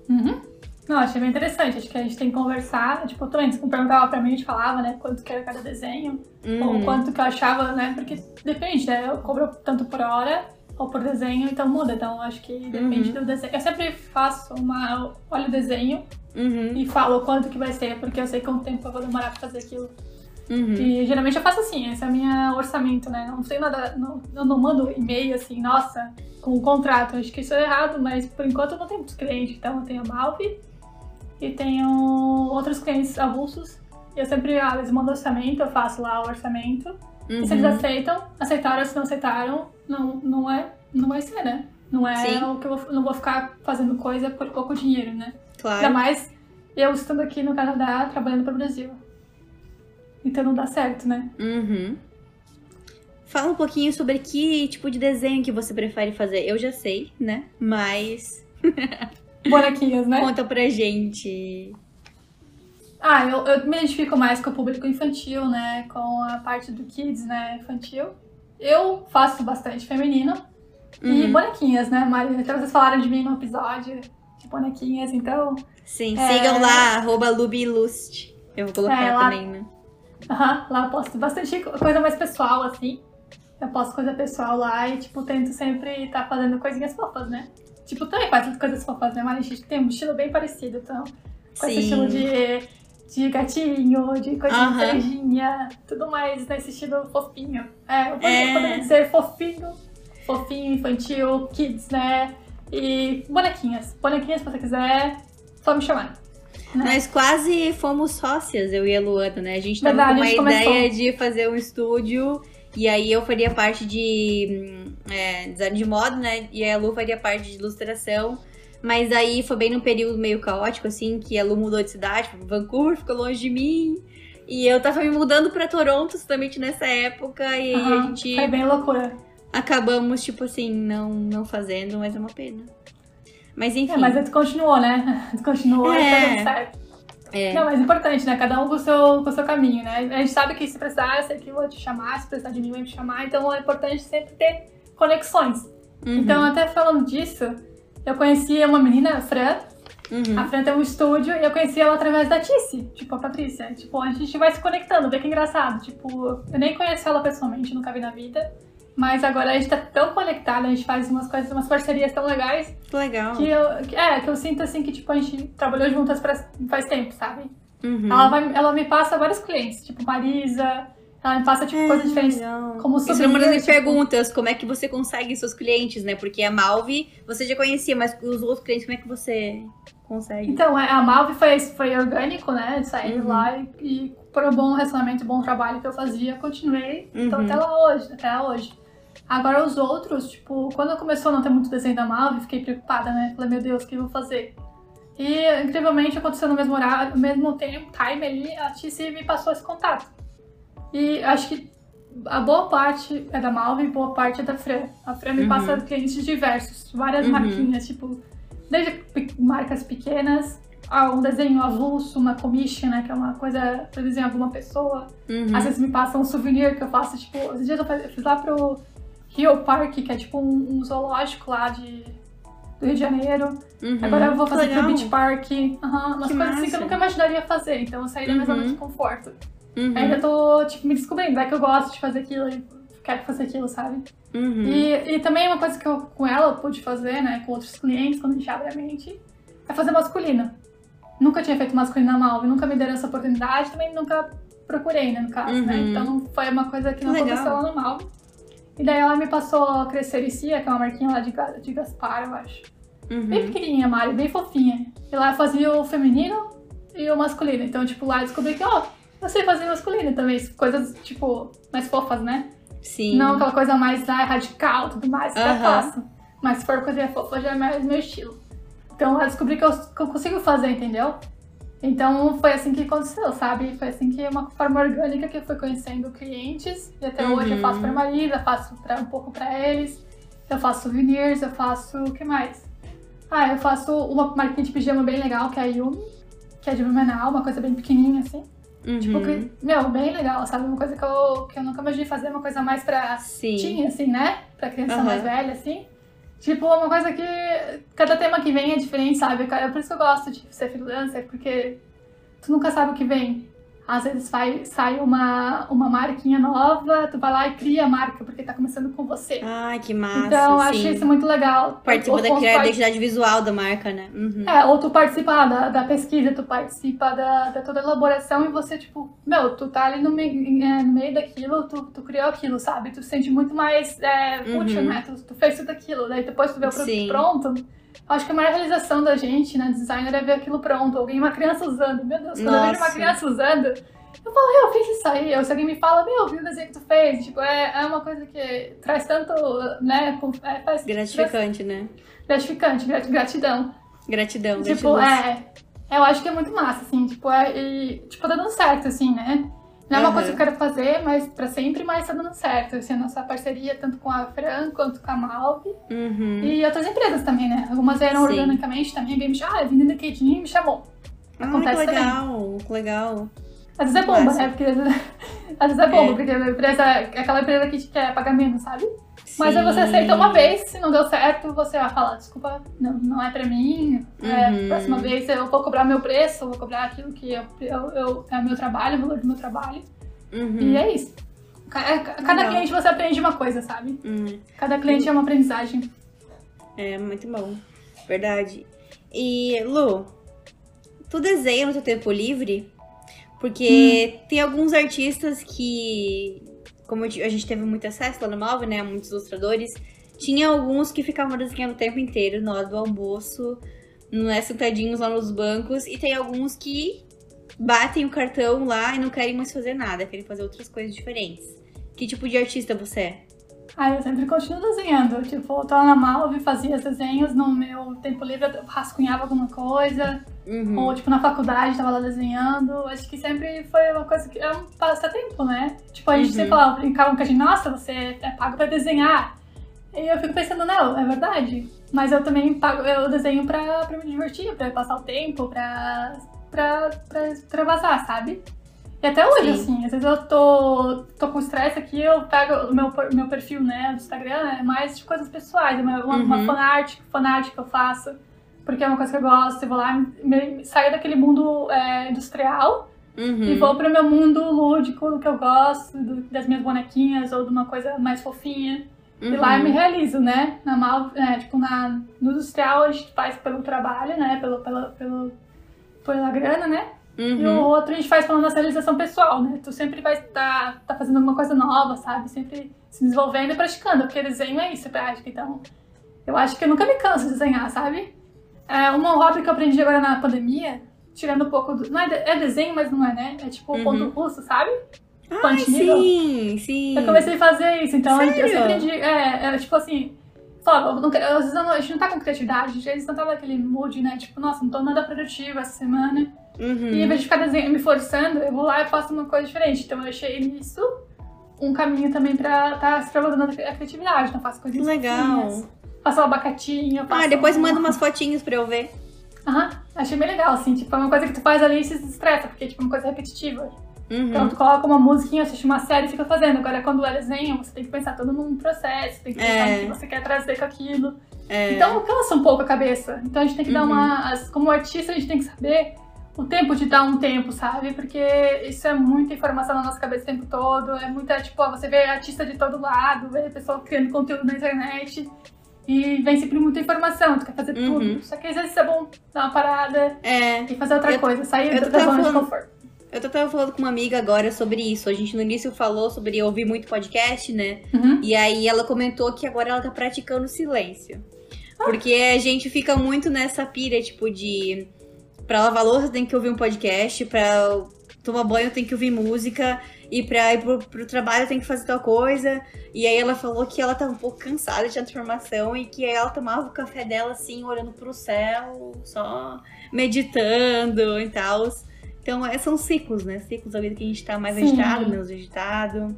Uhum. Não, achei bem interessante. Acho que a gente tem que conversar. Tipo, também, se perguntava pra mim, a gente falava, né? Quanto que era cada desenho. Ou Uhum. quanto que eu achava, né? Porque depende, né? Eu cobro tanto por hora ou por desenho, então muda. Então, acho que depende Uhum. do desenho. Eu sempre faço uma... Olho o desenho Uhum. e falo quanto que vai ser, porque eu sei quanto tempo eu vou demorar pra fazer aquilo. Uhum. E geralmente eu faço assim, esse é o meu orçamento, né? Não sei nada, não, eu não mando e-mail assim, nossa, com o contrato. Acho que isso é errado, mas por enquanto eu não tenho muitos clientes. Então eu tenho a Malve e tenho outros clientes avulsos. E eu sempre, ah, eles mandam orçamento, eu faço lá o orçamento. E se eles Uhum. aceitam, aceitaram, se não aceitaram, não, não, é, não vai ser, né? Não é Sim. o que eu vou, não vou ficar fazendo coisa por pouco dinheiro, né? Ainda Claro. mais eu estando aqui no Canadá, trabalhando para o Brasil. Então não dá certo, né? Uhum. Fala um pouquinho sobre que tipo de desenho que você prefere fazer. Eu já sei, né? Mas. Bonequinhas, né? Conta pra gente. Ah, eu, eu me identifico mais com o público infantil, né? Com a parte do kids, né? Infantil. Eu faço bastante feminino. E Uhum. bonequinhas, né, Mari? Até vocês falaram de mim no episódio de bonequinhas, então. Sim, É. sigam lá, arroba Lubilust. Eu vou colocar É, lá- também, né? Aham, lá eu posto bastante co- coisa mais pessoal, assim. Eu posto coisa pessoal lá e, tipo, tento sempre estar fazendo coisinhas fofas, né? Tipo, também faz coisas fofas, né, Mari? A gente tem um estilo bem parecido, então. Com esse Sim. estilo de, de gatinho, de coisinha Aham. cerejinha, tudo mais nesse estilo fofinho. É, eu poderia, É. poderia dizer fofinho, fofinho, infantil, kids, né? E bonequinhas. Bonequinhas, se você quiser, só me chamar. Né? Nós quase fomos sócias, eu e a Luana, né? A gente tava Verdade, com uma gente começou. ideia de fazer um estúdio. E aí eu faria parte de hum, é, design de moda, né? E a Lu faria parte de ilustração. Mas aí foi bem num período meio caótico, assim, que a Lu mudou de cidade, Vancouver, ficou longe de mim. E eu tava me mudando pra Toronto justamente nessa época. E aí a gente Foi bem loucura. acabamos, tipo assim, não, não fazendo, mas é uma pena. Mas enfim. É, mas tu continuou, né? Tu continuou e É. tá certo. é. Não, mas é importante, né? Cada um com o seu, com o seu caminho, né? A gente sabe que se precisar, sei que eu vou te chamar, se precisar de mim, vou te chamar. Então é importante sempre ter conexões. Uhum, Então, até falando disso, eu conheci uma menina, a Fran. uhum. A Fran tem um estúdio e eu conheci ela através da Tice, tipo, a Patrícia. Tipo, a gente vai se conectando, vê que engraçado. Tipo, eu nem conheço ela pessoalmente, nunca vi na vida. Mas agora a gente tá tão conectada, a gente faz umas coisas, umas parcerias tão legais legal. que eu, que- é, que eu sinto assim que tipo a gente trabalhou juntas pra- faz tempo, sabe? Uhum. Ela, vai, ela me passa vários clientes, tipo Marisa, ela me passa tipo coisas diferentes, Legal. como Isso é uma das minhas tipo, perguntas, como é que você consegue seus clientes, né? Porque a Malve você já conhecia, mas os outros clientes, como é que você consegue? Então, é, a Malve foi, foi orgânico, né? Sair Uhum. lá e, e por um bom relacionamento, bom trabalho que eu fazia, continuei. Então Uhum. até lá hoje, até lá hoje. Agora os outros, tipo, quando começou a não ter muito desenho da Malve, fiquei preocupada, né? Falei, meu Deus, o que eu vou fazer? E incrivelmente aconteceu no mesmo horário, no mesmo tempo, time ali, a Tice me passou esse contato. E acho que a boa parte é da Malve e boa parte é da Fran. A Fran me Uhum. passa clientes diversos, várias Uhum. marquinhas, tipo, desde marcas pequenas a um desenho avulso, uma commission, né, que é uma coisa pra desenhar alguma pessoa. Uhum. Às vezes me passa um souvenir que eu faço, tipo, esses dias eu fiz lá pro Rio Park, que é tipo um, um zoológico lá de, do Rio de Janeiro. Uhum. Agora eu vou fazer pro legal. Beach Park. Aham, umas Que coisas assim que massa. eu nunca imaginaria fazer. Então eu saí da minha zona Uhum. de conforto. Uhum. Ainda tô, tipo, me descobrindo. É que eu gosto de fazer aquilo e quero fazer aquilo, sabe? Uhum. E, e também uma coisa que eu, com ela, eu pude fazer, né, com outros clientes, quando a gente abre a mente, é fazer masculino. Nunca tinha feito masculino na Malve, nunca me deram essa oportunidade, também nunca procurei, né, no caso, né? Uhum. Então foi uma coisa que não Legal. aconteceu lá na Malve. E daí ela me passou a Crescericia, que é uma marquinha lá de, de Gaspar, eu acho. Uhum. Bem pequenininha, Mari, bem fofinha. E lá eu fazia o feminino e o masculino. Então, tipo, lá eu descobri que, ó, eu sei fazer masculino também. Coisas, tipo, mais fofas, né? Sim. Não aquela coisa mais ah, radical e tudo mais, que eu Aham. faço. Mas se for coisinha fofa, já é mais meu estilo. Então eu descobri que eu, que eu consigo fazer, entendeu? Então foi assim que aconteceu, sabe? Foi assim que uma forma orgânica que eu fui conhecendo clientes. E até hoje eu Uhum. faço pra Marisa, faço pra, um pouco pra eles. Eu faço souvenirs, eu faço. O que mais? Ah, eu faço uma marquinha de pijama bem legal, que é a Yumi. Que é de Blumenau, uma coisa bem pequenininha assim. Uhum. Tipo, que, meu, bem legal, sabe? Uma coisa que eu, que eu nunca imaginei fazer, uma coisa mais pra Sim. tinha, assim, né? Pra criança Aham. mais velha, assim. Tipo, uma coisa que cada tema que vem é diferente, sabe? cara? Por isso que eu gosto de ser freelancer, porque tu nunca sabe o que vem. Às vezes vai, sai uma, uma marquinha nova, tu vai lá e cria a marca, porque tá começando com você. Ai, que massa. então, eu sim. acho isso muito legal. Participa da criar a identidade visual da marca, né? Uhum. É, ou tu participa da, da pesquisa, tu participa da, da toda a elaboração e você, tipo, meu, tu tá ali no, meio- é, no meio daquilo, tu, tu criou aquilo, sabe? Tu se sente muito mais é, Uhum. útil, né? Tu, tu fez tudo aquilo, daí depois tu vê o produto Sim. pronto. Acho que a maior realização da gente, né, designer, é ver aquilo pronto. Alguém, uma criança usando. Meu Deus, quando eu vejo uma Nossa. criança usando, eu falo, eu fiz isso aí. Ou se alguém me fala, meu, eu vi o desenho que tu fez. Tipo, é, é uma coisa que traz tanto, né, é, faz Gratificante, né? gratificante, grat- gratidão. Gratidão. Tipo, é. Eu acho que é muito massa, assim, tipo, é, e, tipo, tá dando certo, assim, né? Não é uma Aham. coisa que eu quero fazer, mas pra sempre, mas tá dando certo. Assim, a nossa parceria, tanto com a Fran quanto com a Malve. Uhum. E outras empresas também, né? Algumas vieram Sim. organicamente também. Alguém me chamou, ah, vendendo queijinho me chamou. Ah, acontece que legal, que legal. Às vezes é bomba, Massa. né? Porque às vezes, às vezes é bomba, É. porque a empresa é aquela empresa que te quer pagar menos, sabe? Mas aí você aceita uma vez, se não deu certo, você vai falar, desculpa, não, não é pra mim. É, Uhum. próxima vez eu vou cobrar meu preço, eu vou cobrar aquilo que eu, eu, eu- é o meu trabalho, o valor do meu trabalho. Uhum. E é isso. É- Cada Legal. cliente você aprende uma coisa, sabe? Uhum. Cada cliente é uma aprendizagem. É muito bom. Verdade. E, Lu, tu desenha no teu tempo livre? Porque tem alguns artistas que, como a gente teve muito acesso lá no Malve, né? Muitos ilustradores. Tinha alguns que ficavam desenhando o tempo inteiro, na hora do almoço, né, sentadinhos lá nos bancos. E tem alguns que batem o cartão lá e não querem mais fazer nada, querem fazer outras coisas diferentes. Que tipo de artista você é? Ah, eu sempre continuo desenhando. Tipo, eu tava na Malve, fazia os desenhos, no meu tempo livre eu rascunhava alguma coisa. Uhum. Ou, tipo, na faculdade, tava lá desenhando. Acho que sempre foi uma coisa que é um passatempo, né? Tipo, a gente Uhum. sempre falava, brincavam com a gente, nossa, você é pago pra desenhar. E eu fico pensando, não, é verdade. Mas eu também pago, eu desenho pra, pra me divertir, pra passar o tempo, pra, pra, pra extravasar, sabe? E até hoje, Sim. assim, às vezes eu tô, tô com estresse aqui, eu pego o meu, meu perfil, né, do Instagram, é mais de coisas pessoais, uma, uma, uma Uhum. fanart, fanart que eu faço, porque é uma coisa que eu gosto, eu vou lá, me, saio daquele mundo é, industrial Uhum. e vou pro meu mundo lúdico, do que eu gosto, do- das minhas bonequinhas, ou de uma coisa mais fofinha. E lá eu me Uhum. realizo, né? Na mal, é, tipo, na, no industrial a gente faz pelo trabalho, né? Pelo, pelo, pelo, pela grana, né? E o Uhum. outro a gente faz pela nossa realização pessoal, né? Tu sempre vai estar tá fazendo alguma coisa nova, sabe? Sempre se desenvolvendo e praticando, porque desenho é isso, é prática. Então, eu acho que eu nunca me canso de desenhar, sabe? É, uma hobby que eu aprendi agora na pandemia, tirando um pouco do. Não é, de- é desenho, mas não é, né? É tipo Uhum. ponto russo, sabe? Ai, needle. sim, sim. Eu comecei a fazer isso, então eu Sério? sempre aprendi. É, era tipo assim. Falava, eu não às vezes eu não- a gente não tá com criatividade, às vezes não tá naquele mood, né? Tipo, nossa, não tô nada produtiva essa semana. Uhum. E em vez de ficar me forçando, eu vou lá e faço uma coisa diferente. Então eu achei nisso um caminho também pra estar tá extravasando a criatividade. Eu faço coisas legal. fofinhas, Faço um abacatinho, faço Ah, depois um- manda umas fotinhos pra eu ver. Aham, achei bem legal, assim. Tipo, é uma coisa que tu faz ali e se destressa, porque tipo, é uma coisa repetitiva. Uhum. Então tu coloca uma musiquinha, assiste uma série e fica fazendo. Agora quando é desenho, você tem que pensar todo num processo, tem que pensar É. no que você quer trazer com aquilo. É. Então cansa um pouco a cabeça. Então a gente tem que dar Uhum. uma. as- Como artista, a gente tem que saber o tempo de dar um tempo, sabe? Porque isso é muita informação na nossa cabeça o tempo todo. É muita, tipo, ó, você vê artista de todo lado, vê pessoa criando conteúdo na internet. E vem sempre muita informação, tu quer fazer Uhum. tudo. Só que às vezes é bom dar uma parada É. e fazer outra Eu- coisa, sair eu da zona de falando- conforto. Eu tava falando com uma amiga agora sobre isso. A gente no início falou sobre ouvir muito podcast, né? Uhum. E aí ela comentou que agora ela tá praticando silêncio. Porque a gente fica muito nessa pira, tipo, de. Pra lavar louça tem que ouvir um podcast, pra tomar banho tem que ouvir música, e pra ir pro, pro trabalho tem que fazer tal coisa. E aí ela falou que ela tava um pouco cansada de transformação e que ela tomava o café dela assim, olhando pro céu, só meditando e tal. Então, é, são ciclos, né? Ciclos da vida que a gente tá mais Sim. agitado, menos agitado.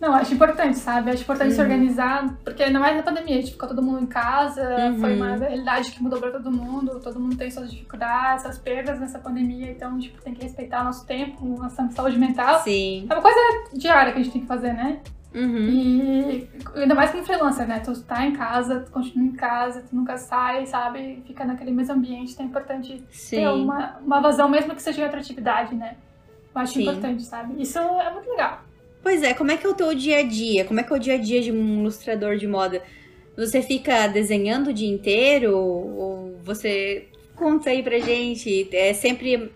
Não, acho importante, sabe? Acho importante se Uhum. organizar, porque ainda mais na pandemia, a gente ficou todo mundo em casa, Uhum. foi uma realidade que mudou pra todo mundo, todo mundo tem suas dificuldades, suas perdas nessa pandemia, então, tipo, tem que respeitar o nosso tempo, nossa saúde mental. Sim. É uma coisa diária que a gente tem que fazer, né? Uhum. E ainda mais como freelancer, né? Tu tá em casa, tu continua em casa, tu nunca sai, sabe? Fica naquele mesmo ambiente, então é importante Sim. ter uma, uma vazão, mesmo que seja em outra atividade, né? Eu acho Sim. importante, sabe? Isso é muito legal. Pois é, como é que é o teu dia a dia? Como é que é o dia a dia de um ilustrador de moda? Você fica desenhando o dia inteiro? Ou você conta aí pra gente? É sempre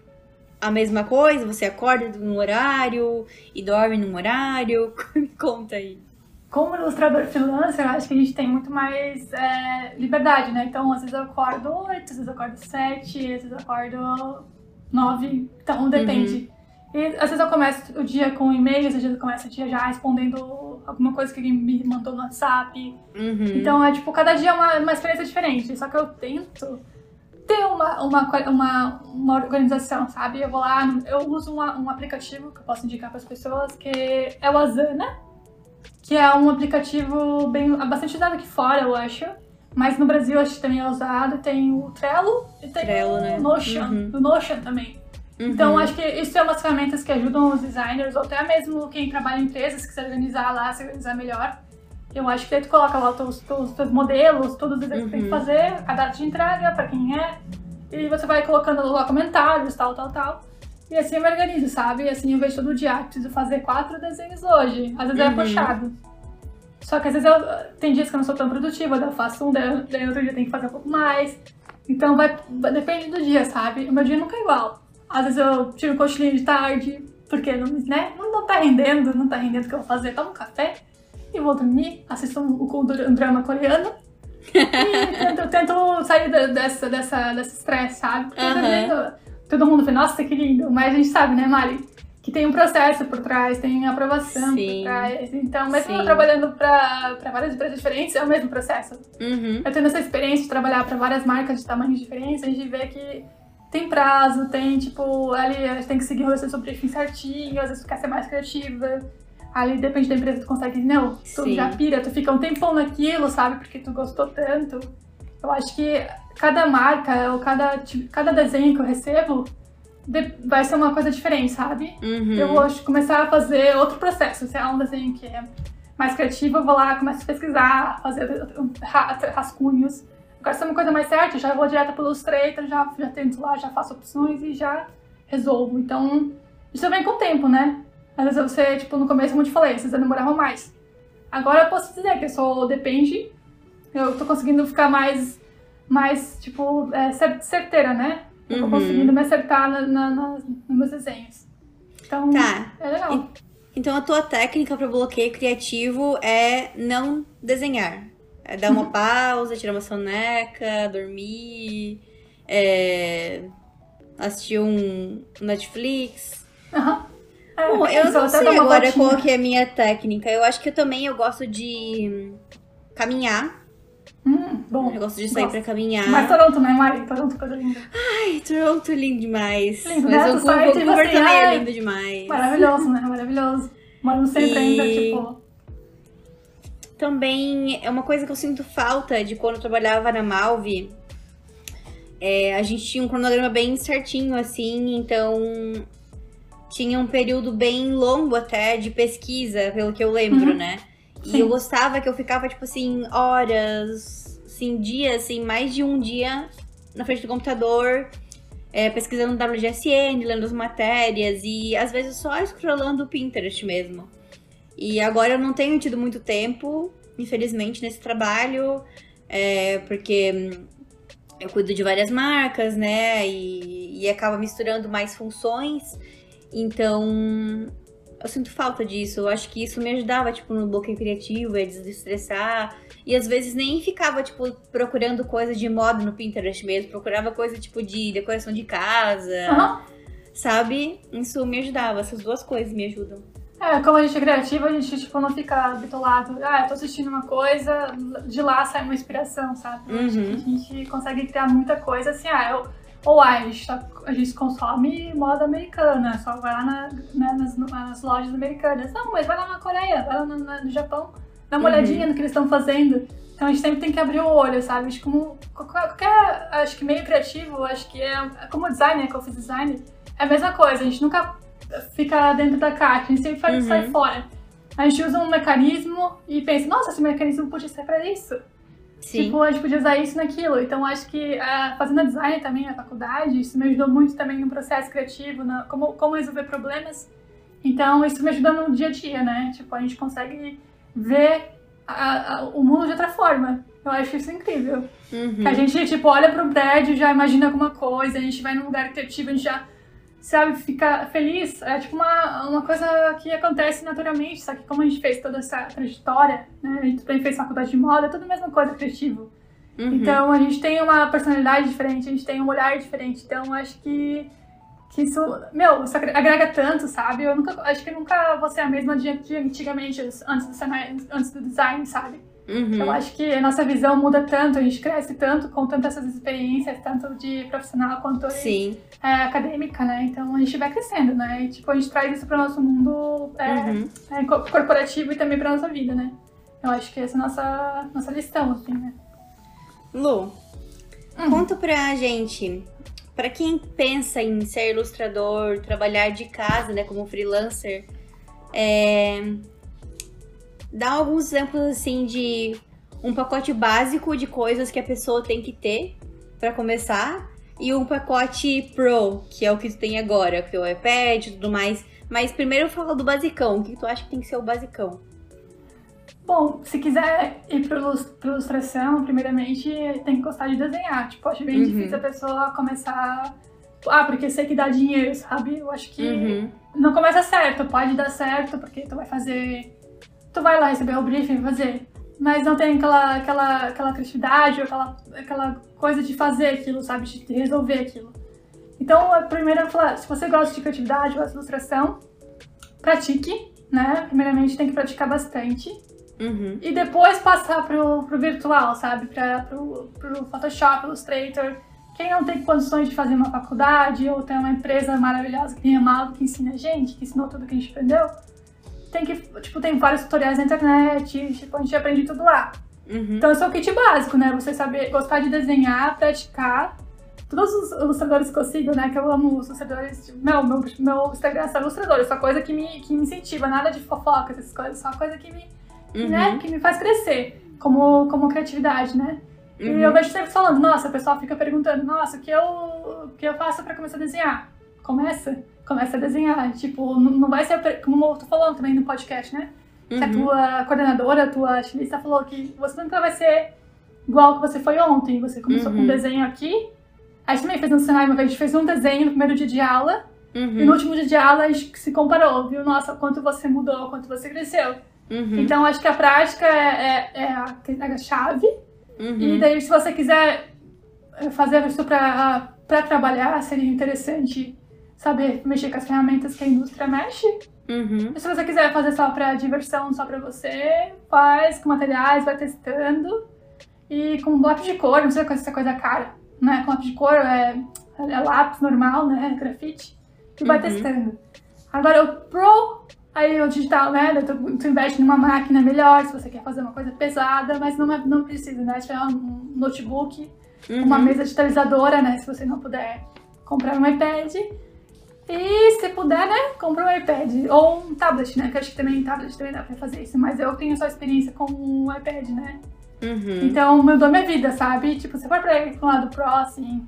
a mesma coisa? Você acorda num horário e dorme num horário? Conta aí. Como ilustrador freelancer, eu acho que a gente tem muito mais é, liberdade, né? Então, às vezes eu acordo 8, às vezes eu acordo 7, às vezes eu acordo 9. Então, depende. E às vezes eu começo o dia com e-mails, às vezes eu começo o dia já respondendo alguma coisa que alguém me mandou no WhatsApp. Uhum. Então, é tipo, cada dia é uma, uma experiência diferente. Só que eu tento ter uma, uma, uma, uma organização, sabe? Eu vou lá, eu uso uma, um aplicativo que eu posso indicar para as pessoas, que é o Asana, que é um aplicativo bem bastante usado aqui fora, eu acho. Mas no Brasil acho que também é usado. Tem o Trello e tem Trello, o né? Notion. Uhum. O Notion também. Uhum. Então, acho que isso é umas ferramentas que ajudam os designers, ou até mesmo quem trabalha em empresas, que se organizar lá, se organizar melhor. Eu acho que daí tu coloca lá os teus, teus modelos, todos os exercícios que tem que Uhum. fazer, a data de entrega, pra quem é, e você vai colocando lá comentários, tal, tal, tal. E assim eu me organizo, sabe? E assim eu vejo todo dia, ah, preciso fazer quatro desenhos hoje. Às vezes é Uhum. puxado. Só que às vezes eu, tem dias que eu não sou tão produtiva, daí eu faço um, daí outro dia eu tenho que fazer um pouco mais. Então vai, vai- depende do dia, sabe? O meu dia nunca é igual. Às vezes eu tiro cochilinho de tarde, porque não, né? não, não tá rendendo, não tá rendendo o que eu vou fazer. Tomo um café e vou dormir, assisto um, um, um drama coreano. e tento, tento sair dessa, dessa, desse estresse, sabe? Porque Aham. vezes todo mundo vê, nossa, que lindo. Mas a gente sabe, né, Mari? Que tem um processo por trás, tem aprovação Sim. por trás. Então, mesmo eu Sim. trabalhando para várias empresas diferentes, é o mesmo processo. Uhum. Eu tendo essa experiência de trabalhar para várias marcas de tamanhos diferentes, a gente vê que tem prazo, tem tipo, ali a gente tem que seguir o seu briefing certinho, às vezes tu quer ser mais criativa. Ali depende da empresa, tu consegue, não, tu Sim. já pira, tu fica um tempão naquilo, sabe? Porque tu gostou tanto. Eu acho que cada marca ou cada, cada desenho que eu recebo vai ser uma coisa diferente, sabe? Uhum. Eu vou começar a fazer outro processo. Se é um desenho que é mais criativo, eu vou lá, começo a pesquisar, fazer ra- rascunhos. É uma coisa mais certa, já vou direto pelo Illustrator, já, já tento lá, já faço opções e já resolvo. Então, isso vem com o tempo, né? Às vezes você, tipo, no começo, como eu te falei, vocês demoravam mais. Agora eu posso dizer que eu sou depende, eu tô conseguindo ficar mais, mais tipo, é, cer- certeira, né? Eu tô Uhum. conseguindo me acertar na, na, na- nos meus desenhos. Então, Tá. é legal. Então a tua técnica para bloqueio criativo é não desenhar. É dar uma pausa, tirar uma soneca, dormir, é, assistir um Netflix. Aham. É, Bom, eu não até sei agora voltinha. qual que é a minha técnica. Eu acho que eu também eu gosto de caminhar. Hum, bom. Eu gosto de sair Gosto. pra caminhar. Mas Toronto, né, Mari? Toronto, coisa linda. Ai, Toronto é lindo demais. Lindo, Mas né? o Vancouver também é ai, lindo demais. Maravilhoso, né? Maravilhoso. Moro no centro E- ainda, tipo... Também é uma coisa que eu sinto falta de quando eu trabalhava na Malve. É, a gente tinha um cronograma bem certinho, assim, então tinha um período bem longo até de pesquisa, pelo que eu lembro, Uhum. né? E Sim. eu gostava que eu ficava, tipo assim, horas, assim, dias, assim, mais de um dia na frente do computador, é, pesquisando WGSN, lendo as matérias e às vezes só scrollando o Pinterest mesmo. E agora eu não tenho tido muito tempo, infelizmente, nesse trabalho, é, porque hum, eu cuido de várias marcas, né? E, e acaba misturando mais funções. Então, eu sinto falta disso. Eu acho que isso me ajudava, tipo, no bloqueio criativo, a desestressar. E às vezes nem ficava, tipo, procurando coisa de moda no Pinterest mesmo. Procurava coisa, tipo, de decoração de casa, Aham. sabe? Isso me ajudava. Essas duas coisas me ajudam. É, como a gente é criativa, a gente, tipo, não fica bitolado. Ah, eu tô assistindo uma coisa, de lá sai uma inspiração, sabe? Uhum. a gente consegue criar muita coisa, assim, ah, eu... Ou ah, a gente, tá- a gente consome moda americana, só vai lá na- né, nas, nas lojas americanas. Não, mas vai lá na Coreia, vai lá no, no Japão, dá uma Uhum. olhadinha no que eles estão fazendo. Então a gente sempre tem que abrir o olho, sabe? Como qualquer, qualquer, acho que meio criativo, acho que é como designer, que eu fiz design, é a mesma coisa. A gente nunca fica dentro da caixa, a gente sempre faz Uhum. sai fora. A gente usa um mecanismo e pensa, nossa, esse mecanismo podia ser pra isso. Sim. Tipo, a gente podia usar isso naquilo. Então, acho que ah, fazendo design também na faculdade, isso me ajudou muito também no processo criativo, na, como, como resolver problemas. Então, isso me ajuda no dia a dia, né? Tipo, a gente consegue ver a- a- o mundo de outra forma. Eu acho isso incrível. Uhum. A gente, tipo, olha pro prédio, já imagina alguma coisa, a gente vai num lugar criativo, a gente já, sabe, fica feliz. É tipo uma, uma coisa que acontece naturalmente, só que como a gente fez toda essa trajetória, né? A gente também fez faculdade de moda, é tudo a mesma coisa criativo. Uhum. Então a gente tem uma personalidade diferente, a gente tem um olhar diferente. Então acho que, que isso, meu, isso agre- agrega tanto, sabe? Eu nunca, acho que nunca vou ser a mesma de, de antigamente, antes do, antes do design, sabe? Uhum. Eu acho que a nossa visão muda tanto, a gente cresce tanto com tantas essas experiências, tanto de profissional quanto de é, acadêmica, né? Então a gente vai crescendo, né? E tipo, a gente traz isso para o nosso mundo é, Uhum. é, co- corporativo e também para nossa vida, né? Eu acho que essa é a nossa, nossa lição, assim, né? Lu, Uhum. conta pra gente, pra quem pensa em ser ilustrador, trabalhar de casa, né, como freelancer, é, dá alguns exemplos assim de um pacote básico de coisas que a pessoa tem que ter pra começar e um pacote pro, que é o que tu tem agora, que é o iPad e tudo mais. Mas primeiro fala do basicão, o que tu acha que tem que ser o basicão? Bom, se quiser ir para ilustração, primeiramente tem que gostar de desenhar. Tipo, acho bem Uhum. difícil a pessoa começar. Ah, porque sei que dá dinheiro, sabe? Eu acho que Uhum. não começa certo. Pode dar certo, porque tu vai fazer. Tu vai lá receber o briefing e fazer. Mas não tem aquela, aquela, aquela criatividade ou aquela, aquela coisa de fazer aquilo, sabe? De resolver aquilo. Então, a primeira, eu falar, se você gosta de criatividade, gosta de ilustração, pratique, né? Primeiramente tem que praticar bastante. Uhum. E depois passar pro, pro virtual, sabe? Pra, pro, pro Photoshop, Illustrator. Quem não tem condições de fazer uma faculdade ou tem uma empresa maravilhosa que nem a Malo que ensina a gente, que ensinou tudo que a gente aprendeu, tem que, tipo, tem vários tutoriais na internet, tipo, a gente aprende tudo lá. Uhum. Então esse é o kit básico, né? Você saber gostar de desenhar, praticar. Todos os ilustradores que eu sigo, né? Que eu amo os ilustradores. tipo, Meu, meu, meu Instagram é só ilustradores, só coisa que me, que me incentiva, nada de fofoca, essas coisas, só coisa que me, Uhum. né, que me faz crescer como, como criatividade, né? E Uhum. eu vejo sempre falando, nossa, o pessoal fica perguntando, nossa, o que eu, o que eu faço pra começar a desenhar? Começa, começa a desenhar. Tipo, não, não vai ser, como eu tô falando também no podcast, né? Que a Uhum. tua coordenadora, a tua estilista falou que você nunca vai ser igual que você foi ontem. Você começou com Uhum. um desenho aqui, a gente também fez no cenário uma vez, a gente fez um desenho no primeiro dia de aula, e no Uhum. último dia de aula a gente se comparou, viu? Nossa, quanto você mudou, quanto você cresceu. Uhum. Então acho que a prática é, é- é a, é a chave. Uhum. E daí, se você quiser eh, fazer isso pra trabalhar, seria interessante saber mexer com as ferramentas que a indústria mexe. Uhum. Se você quiser fazer só pra diversão, só pra você, faz com materiais, vai testando. E com bloco de cor, não precisa com essa coisa cara. Né? Com lápis de cor é, é lápis normal, né? Grafite. E vai Uhum. testando. Agora o Pro, aí o digital, né? Tu, tu investe numa máquina melhor, se você quer fazer uma coisa pesada, mas não, é- não precisa, né? Se tiver um notebook, uma Uhum. mesa digitalizadora, né? Se você não puder comprar um iPad. E se puder, né? Compra um iPad. Ou um tablet, né? Que acho que também tablet também dá pra fazer isso. Mas eu tenho só experiência com um iPad, né? Uhum. Então mudou minha vida, sabe? Tipo, você vai pra, pra um lado pro, assim.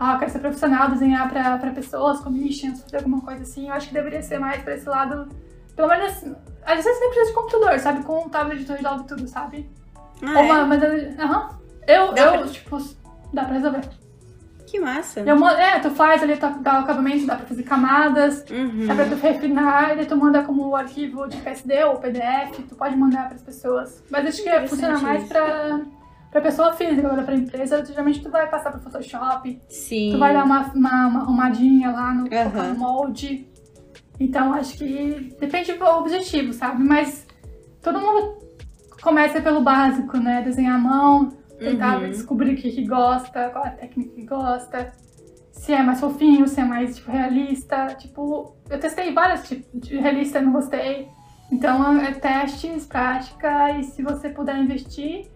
Ah, eu quero ser profissional, desenhar pra, pra pessoas, commissions, fazer alguma coisa assim. Eu acho que deveria ser mais pra esse lado. Pelo menos. Às vezes nem precisa de computador, sabe? Com um tablet tu resolve tudo, sabe? Ah, Ou é? uma, mas aham. Eu, Dá eu, pra- tipo, dá pra resolver. Que massa. Eu, é, tu faz ali, tu dá o acabamento, dá pra fazer camadas, Uhum. dá pra tu refinar, e tu manda como arquivo de PSD ou PDF, tu pode mandar pras pessoas. Mas acho que funciona mais isso. pra, pra pessoa física, agora pra empresa, geralmente tu vai passar pro Photoshop, Sim. tu vai dar uma, uma, uma arrumadinha lá no, colocar no molde. Então acho que depende do objetivo, sabe? Mas todo mundo começa pelo básico, né? Desenhar a mão, tentar Uhum. descobrir o que, que gosta, qual a técnica que gosta, se é mais fofinho, se é mais tipo, realista. Tipo, eu testei vários tipos de realista e não gostei. Então é testes, prática e se você puder investir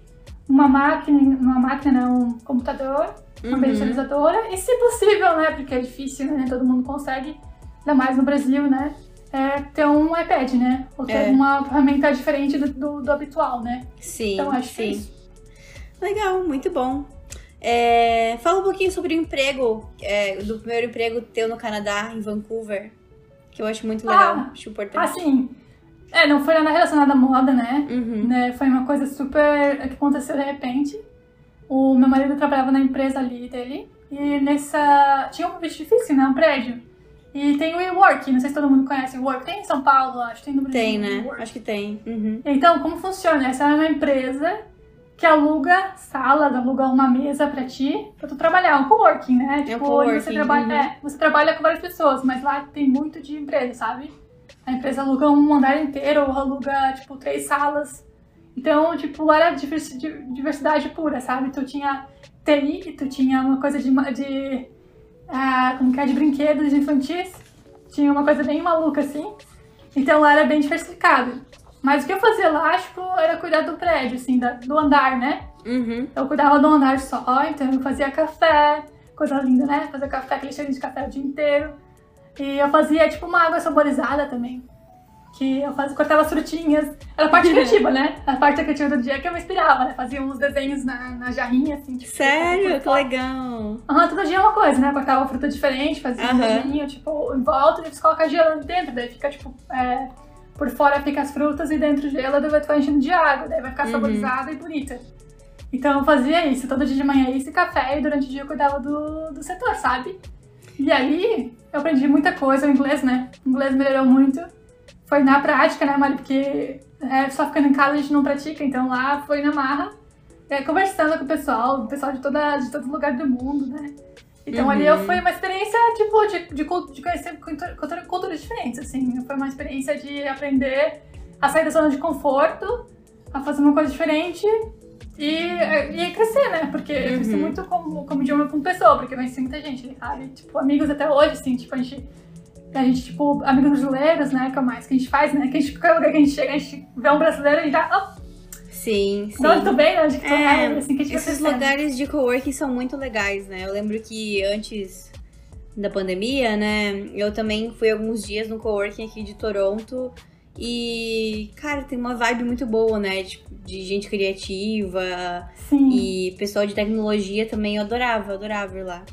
numa máquina, numa máquina, um computador, uma Uhum. digitalizadora e se possível, né? Porque é difícil, né? Todo mundo consegue, ainda mais no Brasil, né? É ter um iPad, né? Ou ter É. uma ferramenta diferente do, do, do habitual, né? Sim, Então acho que é sim. isso. Legal, muito bom. É, fala um pouquinho sobre o emprego, é, do primeiro emprego teu no Canadá, em Vancouver, que eu acho muito legal, Ah, acho importante. Assim, é, não foi nada relacionado à moda, né? Uhum. né? Foi uma coisa super que aconteceu de repente. O meu marido trabalhava na empresa ali dele e nessa tinha um bicho difícil, né? Um prédio. E tem o WeWork, não sei se todo mundo conhece o WeWork. Tem em São Paulo, acho, tem no Brasil. Tem, né? Acho que tem. Uhum. Então, como funciona? Essa é uma empresa que aluga salas, aluga uma mesa pra ti, pra tu trabalhar, um coworking, né? Tipo, onde você coworking, trabalha, uhum. é, você trabalha com várias pessoas, mas lá tem muito de empresa, sabe? A empresa aluga um andar inteiro, ou aluga, tipo, três salas. Então, tipo, era diversi- di- diversidade pura, sabe? Tu tinha TI, tu tinha uma coisa de, de ah, como que é, de brinquedos infantis, tinha uma coisa bem maluca, assim. Então, lá era bem diversificado. Mas o que eu fazia lá, tipo, era cuidar do prédio, assim, da- do andar, né? Uhum. Eu cuidava do andar só, então eu fazia café, coisa linda, né? Fazia café, aquele cheirinho de café o dia inteiro. E eu fazia, tipo, uma água saborizada também. Que eu fazia, cortava as frutinhas. Era a parte criativa, né? A parte criativa do dia que eu me inspirava, né? Fazia uns desenhos na, na jarrinha, assim, tipo... Sério? Que legal. Aham, todo dia é uma coisa, né? Cortava uma fruta diferente, fazia um Aham. desenho, tipo, em volta, e você coloca gelo dentro, daí fica, tipo, é, por fora fica as frutas e dentro gelo, daí vai ficar enchendo de água, daí vai ficar Uhum. saborizada e bonita. Então eu fazia isso, todo dia de manhã isso e café, e durante o dia eu cuidava do, do setor, sabe? E aí eu aprendi muita coisa, o inglês, né? O inglês melhorou muito. Foi na prática, né, Mari? Porque é, só ficando em casa a gente não pratica, então lá foi na marra, é, conversando com o pessoal, o pessoal de, toda, de todo lugar do mundo, né? Então Uhum. ali eu, foi uma experiência, tipo, de, de, de conhecer cultura, cultura- culturas diferentes, assim. Foi uma experiência de aprender a sair da zona de conforto, a fazer uma coisa diferente e, e crescer, né? Porque eu cresci Uhum. muito como, como idioma com pessoa, porque eu conheci muita gente, sabe? Tipo, amigos até hoje, assim, tipo, a gente... A gente, tipo, amigos brasileiros, né? Que é o mais que a gente faz, né? Que a gente, qualquer lugar que a gente chega, a gente vê um brasileiro e já... Oh, Sim, sim. de onde tu vem, né? Onde que tu É, assim, que Esses lugares de coworking são muito legais, né? Eu lembro que antes da pandemia, né, eu também fui alguns dias no coworking aqui de Toronto e, cara, tem uma vibe muito boa, né? De, de gente criativa Sim. e pessoal de tecnologia também eu adorava, adorava ir lá.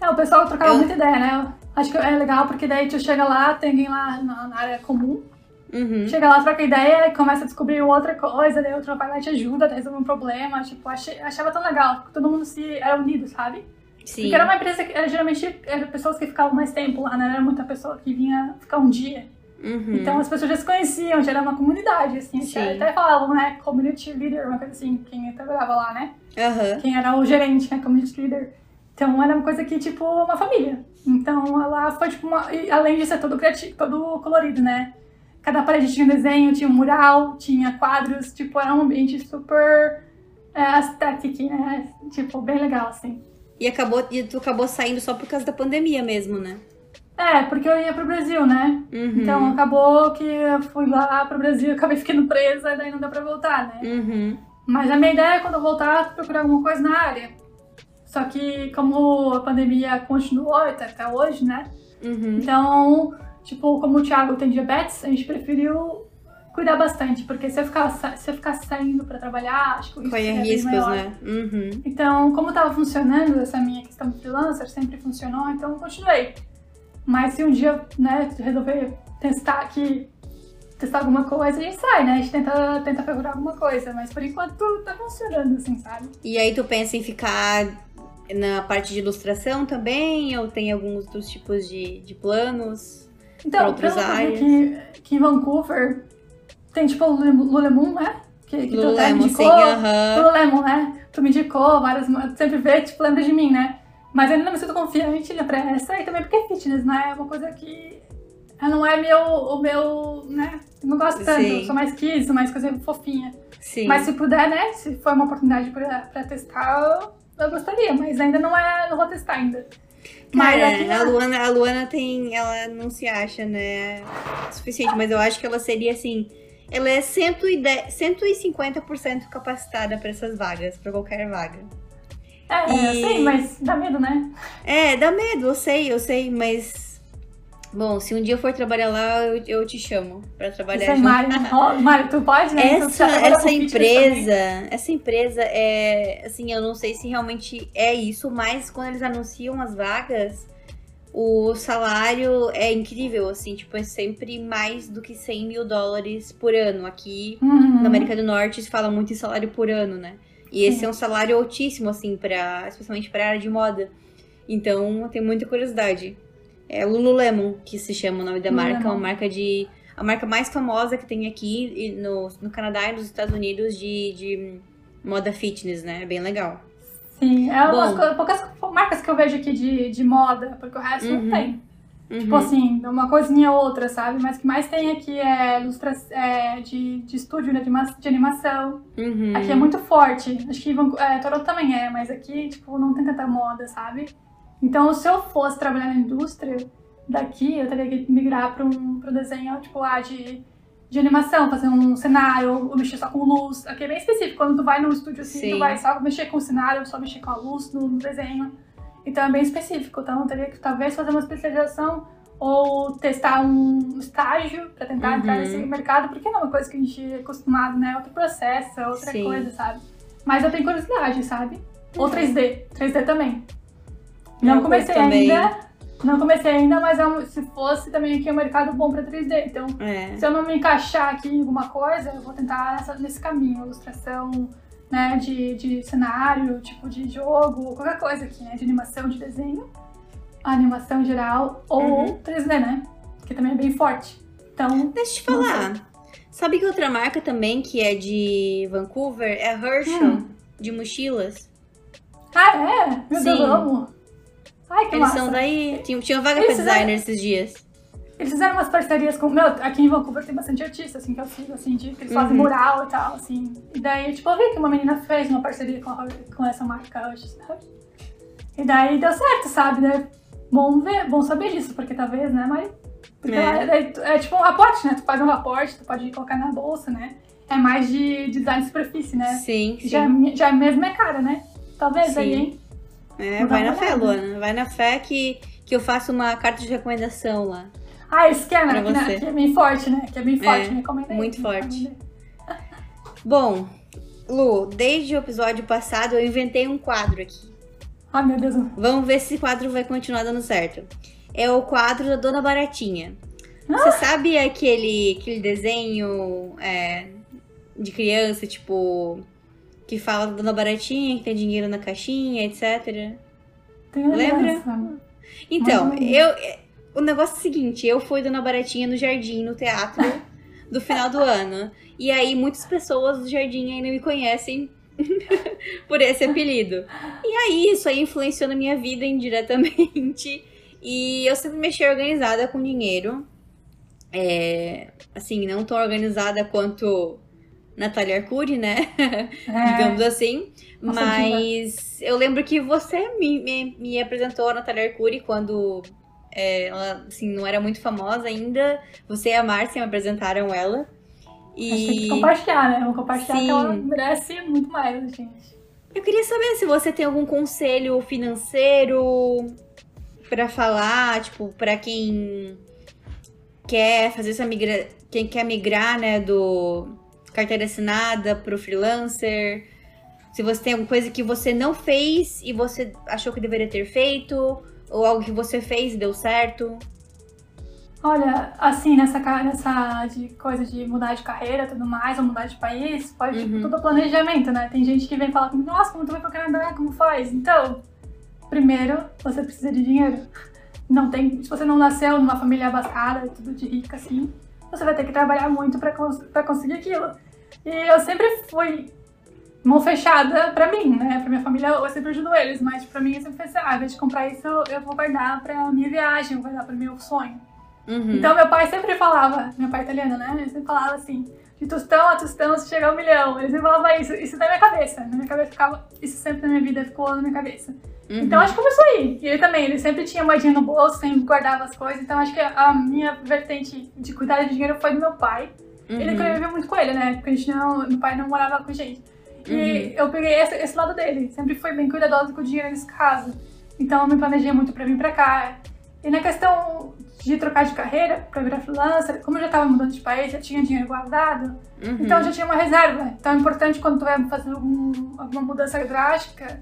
É, o pessoal trocava Eu- muita ideia, né? Acho que é legal porque daí tu chega lá, tem alguém lá na área comum, Uhum. chega lá, troca ideia e começa a descobrir outra coisa, daí outro vai lá e te ajuda a resolver um problema. Tipo, achei, achava tão legal, todo mundo se era unido, sabe? Sim. Porque era uma empresa que era, geralmente eram pessoas que ficavam mais tempo lá, né? Não era muita pessoa que vinha ficar um dia. Uhum. Então as pessoas já se conheciam, já era uma comunidade, assim. Sim. Até falavam, né? Community leader, uma coisa assim, quem trabalhava lá, né? Aham. quem era o gerente, né, community leader. Então era uma coisa que, tipo, uma família. Então lá foi, tipo, uma... além de ser todo criativo, todo colorido, né? Cada parede tinha um desenho, tinha um mural, tinha quadros, tipo, era um ambiente super é, aesthetic, né? Tipo, bem legal, assim. E acabou, e tu acabou saindo só por causa da pandemia mesmo, né? É, porque eu ia pro Brasil, né? Uhum. Então acabou que eu fui lá pro Brasil, acabei ficando presa, daí não deu pra voltar, né? Uhum. Mas a minha ideia é quando eu voltar procurar alguma coisa na área. Só que como a pandemia continuou até, até hoje, né? Uhum. Então, tipo, como o Thiago tem diabetes, a gente preferiu cuidar bastante, porque se eu ficar, se eu ficar saindo pra trabalhar, acho que isso Corre seria bem riscos, maior. né? Uhum. Então, como tava funcionando essa minha questão de freelancer, sempre funcionou, então continuei. Mas se um dia, né, resolver testar aqui, testar alguma coisa, a gente sai, né? A gente tenta, tenta procurar alguma coisa, mas por enquanto tá funcionando, assim, sabe? E aí tu pensa em ficar na parte de ilustração também? Ou tem alguns outros tipos de, de planos? Então, pelo que que, Vancouver tem tipo o Lule- Lulemon, né? Que, que tu até me indicou. sim, aham. Lululemon, né? Tu me indicou várias, sempre vê, tipo, lembra de mim, né? Mas ainda não me sinto confiante né, pra essa e também porque é fitness, né? É uma coisa que não é meu, o meu, né? Não gosto tanto, Sim. sou mais kids, sou mais coisa fofinha. Sim. Mas se puder, né? Se for uma oportunidade pra, pra testar, eu, eu gostaria, mas ainda não é, não vou testar ainda. Mas Cara, aqui na- a Luana, a Luana tem. Ela não se acha, né? Suficiente, mas eu acho que ela seria assim. Ela é 110, 150% capacitada pra essas vagas, pra qualquer vaga. É, E- eu sei, mas dá medo, né? É, dá medo, eu sei, eu sei, mas. Bom, se um dia eu for trabalhar lá, eu, eu te chamo pra trabalhar Isso aí, junto. Mário. Ó, Mário, tu pode, né? Essa, essa empresa, essa empresa é, assim, eu não sei se realmente é isso, mas quando eles anunciam as vagas, o salário é incrível, assim, tipo, é sempre mais do que 100 mil dólares por ano. Aqui Uhum. na América do Norte se fala muito em salário por ano, né? E esse Sim. é um salário altíssimo, assim, para especialmente para área de moda. Então, eu tenho muita curiosidade. É Lululemon, que se chama o nome da marca, Lululemon. uma marca de a marca mais famosa que tem aqui no, no Canadá e nos Estados Unidos de, de moda fitness, né? É bem legal. Sim, é Bom. co- poucas marcas que eu vejo aqui de, de moda, porque o resto Uhum. não tem. Tipo assim, uma coisinha ou outra, sabe? Mas o que mais tem aqui é ilustra é, de, de estúdio, né? de, de animação. Uhum. Aqui é muito forte. Acho que é, Toronto também é, mas aqui, tipo, não tem tanta moda, sabe? Então, se eu fosse trabalhar na indústria daqui, eu teria que migrar para um, um desenho, tipo, ah, de, de animação, fazer um cenário, ou mexer só com luz. Aqui é bem específico. Quando tu vai num estúdio assim, Sim. tu vai só mexer com o cenário, só mexer com a luz no, desenho. Então, é bem específico. Então, eu teria que talvez fazer uma especialização ou testar um estágio para tentar entrar Uhum. nesse mercado, porque não é uma coisa que a gente é acostumado, né? Outro processo, outra Sim. coisa, sabe? Mas eu tenho curiosidade, sabe? Ou Uhum. 3D. 3D também. Não curto comecei ainda. Não comecei ainda, mas é se fosse também aqui é um mercado bom pra 3D. Então, É. se eu não me encaixar aqui em alguma coisa, eu vou tentar nessa- nesse caminho. Ilustração, né, de, de cenário, tipo de jogo, qualquer coisa aqui, né? De animação, de desenho. Animação em geral. Ou Uhum. 3D, né? Que também é bem forte. Então, Deixa eu te falar. Sabe que outra marca também que é de Vancouver é a Herschel, Hum. de mochilas? ah, é? Meu Deus, Sim. eu amo. Ai, que Eles massa. são daí. Tinha, tinha vaga Eles pra fizeram- designer esses dias. Eles fizeram umas parcerias com. Meu, aqui em Vancouver tem bastante artista, assim, que eu sigo, assim, de, que eles fazem Uhum. mural e tal, assim. E daí, tipo, eu vi que uma menina fez uma parceria com, a, com essa marca hoje, sabe? E daí deu certo, sabe? Né? Bom ver, bom saber disso, porque talvez, né, mas. Porque É. é tipo um raporte, né? Tu faz um raporte, tu pode colocar na bolsa, né? É mais de design de superfície, né? Sim, sim. Já, já mesmo é cara, né? Talvez Sim. aí, hein? É, vai na fé. Luana. Vai na fé que, que eu faço uma carta de recomendação lá. Ah, esse que é, né? Que, né? que é bem forte, né? Que é bem forte, É, recomendei. muito forte. recomendei. Bom, Lu, desde o episódio passado eu inventei um quadro aqui. Ai, meu Deus. Vamos ver se esse quadro vai continuar dando certo. É o quadro da Dona Baratinha. Ah! Você sabe aquele, aquele desenho é, de criança, tipo, que fala da Dona Baratinha, que tem dinheiro na caixinha, etc. Tenho Lembra? lembrança. Então, menos. eu. é, O negócio é o seguinte, eu fui Dona Baratinha no jardim, no teatro, do final do ano. E aí muitas pessoas do jardim ainda me conhecem por esse apelido. E aí isso aí influenciou na minha vida indiretamente. E eu sempre mexi organizada com dinheiro. É, assim, não tão organizada quanto Natália Arcuri, né? É, digamos assim. Nossa, Mas eu lembro que você me, me, me apresentou a Natália Arcuri quando é, ela assim, não era muito famosa ainda. Você e a Márcia me apresentaram ela. Acho que tem que E compartilhar, né? Vou compartilhar Sim. que ela merece muito mais, gente. eu queria saber se você tem algum conselho financeiro pra falar, tipo, pra quem quer fazer essa migra... quem quer migrar, né, do carteira assinada pro freelancer. Se você tem alguma coisa que você não fez e você achou que deveria ter feito, ou algo que você fez e deu certo. Olha, assim, nessa, nessa de coisa de mudar de carreira e tudo mais, ou mudar de país, pode, tipo, Uhum. tudo planejamento, né? Tem gente que vem falar comigo, nossa, como tu vai pro Canadá, como faz? Então, primeiro, você precisa de dinheiro. Não tem, se você não nasceu numa família abastada, tudo de rica, assim, você vai ter que trabalhar muito pra, cons conseguir aquilo. E eu sempre fui mão fechada pra mim, né? Pra minha família, eu sempre ajudo eles, mas pra mim eu sempre pensei, ah, ao invés de comprar isso, eu vou guardar pra minha viagem, vou guardar pro meu sonho. Uhum. Então meu pai sempre falava, meu pai é italiano, né? Ele sempre falava assim, de tostão a tostão se chegar um milhão. Ele sempre falava isso, isso na minha cabeça. Na minha cabeça ficava, isso sempre na minha vida ficou na minha cabeça. Uhum. Então acho que começou aí. E ele também, ele sempre tinha moedinha no bolso, sempre guardava as coisas. Então acho que a minha vertente de cuidar de dinheiro foi do meu pai. Ele Uhum. conviveu muito com ele, né? Porque a gente não, meu pai não morava com a gente. E Uhum. eu peguei esse, esse lado dele. Sempre foi bem cuidadoso com o dinheiro nesse caso. Então eu me planejei muito pra vir pra cá. E na questão de trocar de carreira pra virar freelancer, como eu já tava mudando de país, já tinha dinheiro guardado, Uhum. então eu já tinha uma reserva. Então é importante quando tu vai fazer algum, alguma mudança drástica,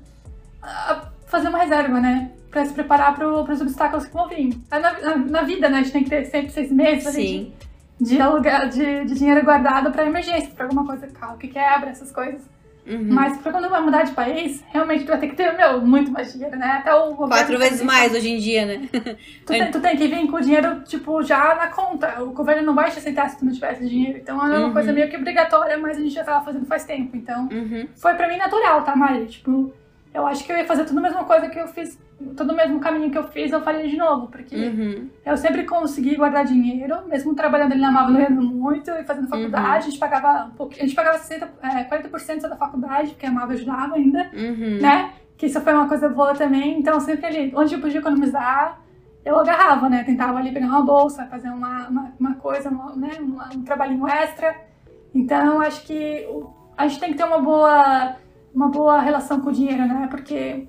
ah, fazer uma reserva, né? Pra se preparar pro, pros obstáculos que vão vir. Na, na, na vida, né? A gente tem que ter sempre seis meses ali de- de, aluguel, de, de dinheiro guardado pra emergência, pra alguma coisa, carro que quebra, essas coisas. Uhum. Mas pra quando vai mudar de país, realmente tu vai ter que ter, meu, muito mais dinheiro, né? Até o Quatro vezes mais hoje em dia, né? Tu tem, tu tem que vir com o dinheiro, tipo, já na conta. O governo não vai te aceitar se tu não tivesse dinheiro. Então é uma Uhum. coisa meio que obrigatória, mas a gente já tava fazendo faz tempo. Então Uhum. foi pra mim natural, tá, Mari? Tipo, eu acho que eu ia fazer tudo a mesma coisa que eu fiz, todo o mesmo caminho que eu fiz, eu faria de novo, porque Uhum. eu sempre consegui guardar dinheiro, mesmo trabalhando ali na Marvel, ganhando muito e fazendo faculdade, a gente pagava um pouquinho, a gente pagava 60, é, 40% só da faculdade, porque a Marvel ajudava ainda, Uhum. né? Que isso foi uma coisa boa também, então sempre ali, onde eu podia economizar, eu agarrava, né? Tentava ali pegar uma bolsa, fazer uma, uma, uma coisa, uma, né? Uma- um trabalhinho extra. Então, acho que a gente tem que ter uma boa, uma boa relação com o dinheiro, né? Porque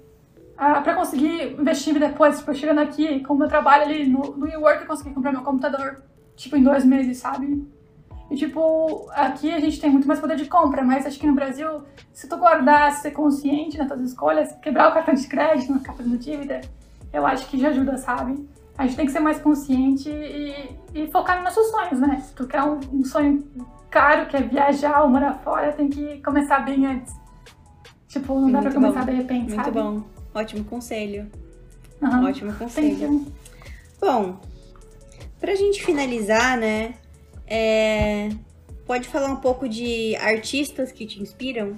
ah, para conseguir investir depois, tipo, chegando aqui com o meu trabalho ali no, no WeWork, eu consegui comprar meu computador, tipo, em dois meses, sabe? E, tipo, aqui a gente tem muito mais poder de compra, mas acho que no Brasil, se tu guardar, ser consciente nas tuas escolhas, quebrar o cartão de crédito, não ficar fazendo dívida, eu acho que já ajuda, sabe? A gente tem que ser mais consciente e, e focar nos nossos sonhos, né? Se tu quer um, um sonho caro, que é viajar ou morar fora, tem que começar bem antes. Tipo, não dá pra Muito começar bom. de repente, Muito sabe? bom. Ótimo conselho. Aham. Ótimo conselho. Bom, pra gente finalizar, né? é, Pode falar um pouco de artistas que te inspiram?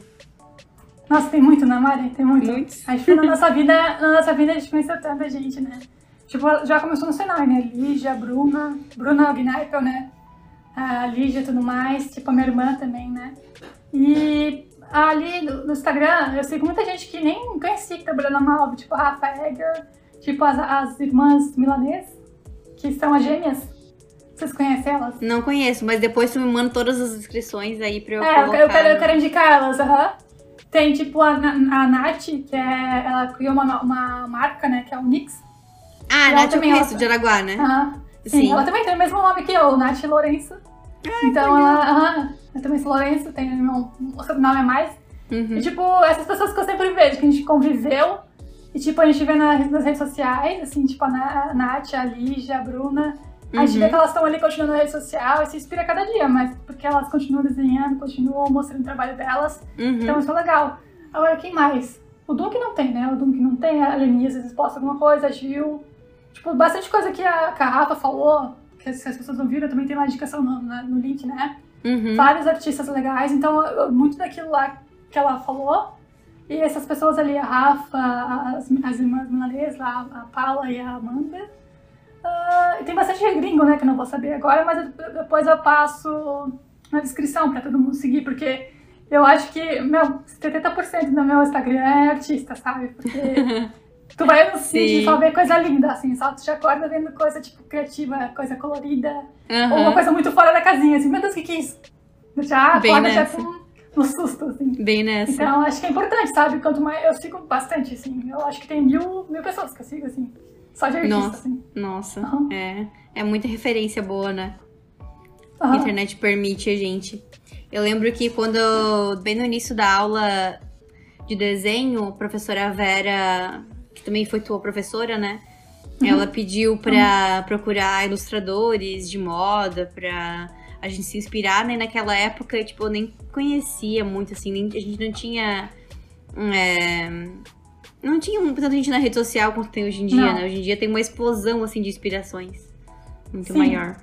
Nossa, tem muito, né, Mari? Tem muito. Muitos. Acho que na nossa vida, na nossa vida a gente conheceu tanta gente, né? Tipo, já começou no cenário, né? Lígia, Bruna, Bruna Gneipel, né? A Lígia e tudo mais, tipo a minha irmã também, né? E ali no, Instagram, eu sigo muita gente que nem conhecia que trabalhou na Malve, tipo a Rafa Egger, tipo as, as irmãs milanês, que são as gêmeas. Vocês conhecem elas? Não conheço, mas depois tu me manda todas as inscrições aí pra eu É, eu, colocar. eu quero, eu quero indicar elas, aham. Tem tipo a, a Nath, que é. Ela criou uma, uma marca, né? Que é o Nix. Ah, Ela Nath eu conheço, ela- de Araguá, né? Aham. Sim, Sim. ela também tem o mesmo nome que eu, Nath Lourenço. então ela. aham, eu também sou Lourenço, tem meu, o sobrenome a mais. Uhum. E tipo, essas pessoas que eu sempre vejo, que a gente conviveu. E tipo, a gente vê na- nas redes sociais, assim, tipo a Na- a Nath, a Lígia, a Bruna. A gente Uhum. vê que elas estão ali continuando na rede social e se inspira cada dia, mas porque elas continuam desenhando, continuam mostrando o trabalho delas. Uhum. Então isso é legal. Agora, quem mais? O Dunk não tem, né? O Dunk não tem, a Leni às vezes posta alguma coisa, a Gil. Tipo, bastante coisa que a, que a Rafa falou, que as, pessoas não viram, também tem lá a indicação no, no link, né? Uhum. Vários artistas legais, então muito daquilo lá que ela falou. E essas pessoas ali, a Rafa, as, as irmãs Milanês, lá, a Paula e a Amanda. E tem bastante gringo, né, que eu não vou saber agora, mas eu- depois eu passo na descrição pra todo mundo seguir, porque eu acho que, meu, 70% do meu Instagram é artista, sabe? Porque tu vai no Sim. e só vê coisa linda, assim, só tu te acorda vendo coisa, tipo, criativa, coisa colorida, Aham. ou uma coisa muito fora da casinha, assim, meu Deus, o que que é isso? Já Bem acorda já nessa. com um susto, assim. Bem nessa. Então, acho que é importante, sabe? Quanto mais. Eu sigo bastante, assim. Eu acho que tem mil, mil pessoas que eu sigo, assim. Só de artista, Nossa. assim. Nossa, Aham. é. É muita referência boa, né? A Aham. internet permite a gente. Eu lembro que quando, bem no início da aula de desenho, a professora Vera, que também foi tua professora, né? Uhum. Ela pediu pra procurar ilustradores de moda, pra a gente se inspirar, né? Naquela época, tipo, eu nem conhecia muito, assim, nem- a gente não tinha. é, não tinha tanta gente na rede social quanto tem hoje em dia, Não. né? Hoje em dia tem uma explosão, assim, de inspirações. Muito Sim. maior.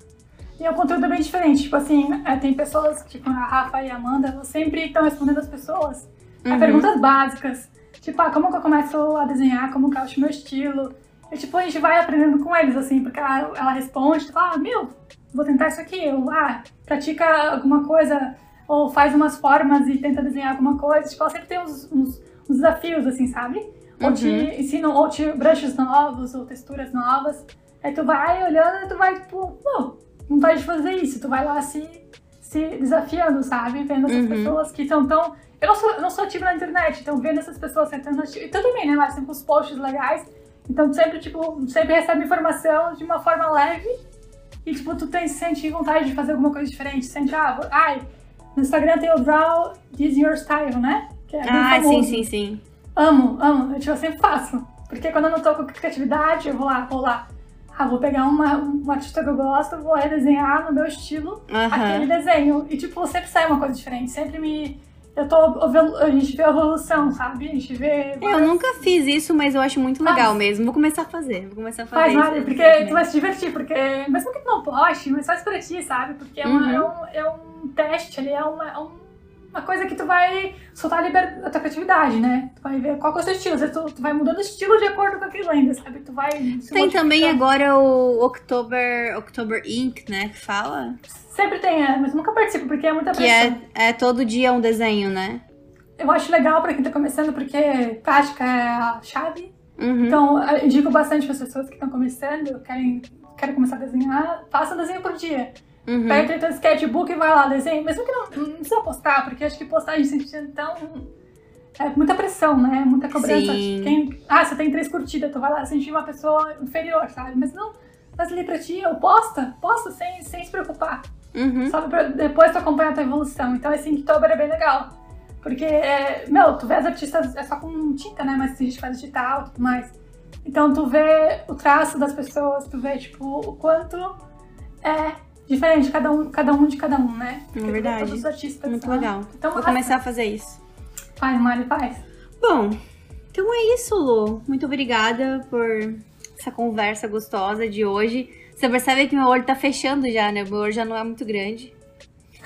E o conteúdo é bem diferente. Tipo assim, é, tem pessoas, tipo a Rafa e a Amanda, elas sempre estão respondendo as pessoas a Uhum. perguntas básicas. Tipo, ah, como que eu começo a desenhar, como que eu acho meu estilo. E tipo, a gente vai aprendendo com eles, assim, porque ela, ela responde, tipo, ah, meu, vou tentar isso aqui. Ou, ah, pratica alguma coisa, ou faz umas formas e tenta desenhar alguma coisa. Tipo, ela sempre tem uns, uns, uns desafios, assim, sabe? Ou te Uhum. ensinam, ou te brushes novos, ou texturas novas. Aí tu vai olhando e tu vai, tipo, pô, vontade de fazer isso. Tu vai lá se, se desafiando, sabe? Vendo essas Uhum. pessoas que estão tão. Eu não sou, eu não sou ativa na internet, então vendo essas pessoas tentando. E tu também, né? Mas sempre os posts legais. Então sempre, tipo, sempre recebe informação de uma forma leve. E, tipo, tu tem, sente vontade de fazer alguma coisa diferente. Sente, ah, ai, no Instagram tem o Draw This Your Style, né? Que é bem Ah, sim, famoso. sim, sim. Amo, amo. Eu, tipo, eu sempre faço. Porque quando eu não tô com criatividade, eu vou lá, vou lá. Ah, vou pegar uma, uma artista que eu gosto, vou redesenhar no meu estilo aquele desenho. E, tipo, sempre sai uma coisa diferente. Sempre me. Eu tô. A gente vê a evolução, sabe? A gente vê. Eu nunca fiz isso, mas eu acho muito legal Faz. mesmo. Vou começar a fazer. Vou começar a fazer Faz. Mari, porque tu vai se divertir, porque mesmo que tu não poste, mas faz pra ti, sabe? Porque é, uma- Uhum. é um, é um teste ali, é, uma- é um uma coisa que tu vai soltar a, liber... a tua criatividade, né? Tu vai ver qual que é o seu estilo. Às vezes tu, tu vai mudando o estilo de acordo com aquilo ainda, sabe? Tu vai. Tem também agora o October, October Ink, né? Que fala. Sempre tem, é, mas nunca participo porque é muita Que pressão. é, é todo dia um desenho, né? Eu acho legal pra quem tá começando porque prática é a chave. Uhum. Então, eu digo bastante para as pessoas que estão começando, querem, querem começar a desenhar, faça um desenho por dia. Uhum. Pega o teu sketchbook e vai lá, desenha. Mesmo que não, não precisa postar, porque acho que postagem sentindo tão. É muita pressão, né? Muita cobrança. Quem, ah, você tem três curtidas, tu vai lá sentir uma pessoa inferior, sabe? Mas não, faz ali pra ti, ou posta, posta sem, sem se preocupar. Uhum. Sabe, pra depois tu acompanhar a tua evolução. Então, esse Inktober é bem legal. Porque, é, meu, tu vê as artistas, é só com tinta, né? Mas a gente faz digital e tudo mais. Então, tu vê o traço das pessoas, tu vê, tipo, o quanto é diferente cada um, cada um de cada um, né? Vê verdade. Todos os artistas Muito são- legal. Então, Vou começar a fazer isso. Faz, Mari, faz. Bom, então é isso, Lu. Muito obrigada por essa conversa gostosa de hoje. Você percebe que meu olho tá fechando já, né? Meu olho já não é muito grande.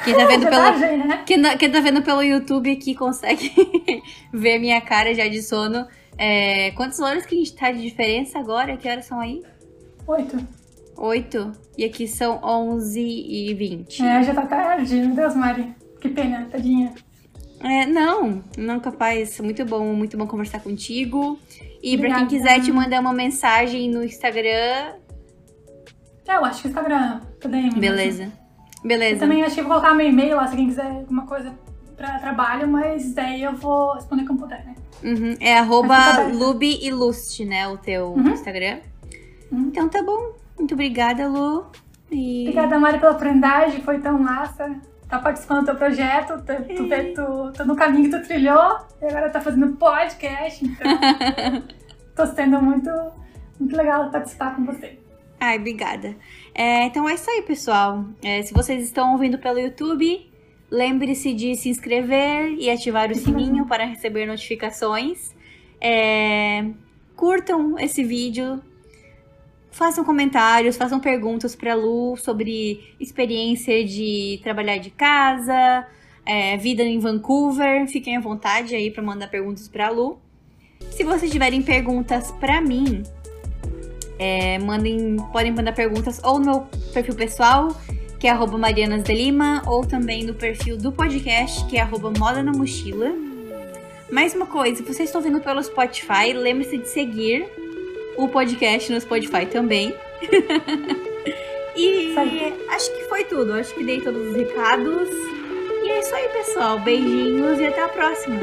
Quem tá vendo pelo, Verdade, né? quem, na- quem tá vendo pelo YouTube aqui consegue ver minha cara já de sono. É, quantas horas que a gente tá de diferença agora? Que horas são aí? Oito. Oito. E aqui são 11 e 20. É, já tá tarde. Meu Deus, Mari. Que pena, tadinha. É, não, não capaz. Muito bom, muito bom conversar contigo. E pra quem quiser te mandar uma mensagem no Instagram, É, eu acho que o Instagram, também. beleza. Eu Beleza. também acho que vou colocar meu e-mail lá se alguém quiser alguma coisa pra trabalho, mas daí eu vou responder como puder, né? Uhum, É arroba. Lubi e Lust, né? O teu Uhum. Instagram. Uhum. Então tá bom. Muito obrigada, Lu. E... Obrigada, Mari, pela aprendizagem, foi tão massa. Tá participando do teu projeto, tu, tu, vê, tu, tu no caminho que tu trilhou, e agora tá fazendo podcast, então tô sendo muito, muito legal participar com você. Ai, obrigada. É, então é isso aí, pessoal. É, se vocês estão ouvindo pelo YouTube, lembre-se de se inscrever e ativar o sininho para receber notificações. É, curtam esse vídeo. Façam comentários, façam perguntas para Lu sobre experiência de trabalhar de casa, é, vida em Vancouver. Fiquem à vontade aí para mandar perguntas para Lu. Se vocês tiverem perguntas para mim, é, mandem, podem mandar perguntas ou no meu perfil pessoal, que é arroba Marianas de Lima, ou também no perfil do podcast, que é Moda na Mochila. Mais uma coisa, vocês estão vendo pelo Spotify, lembre-se de seguir o podcast no Spotify também. e acho que foi tudo. Acho que dei todos os recados. E é isso aí, pessoal. Beijinhos e até a próxima.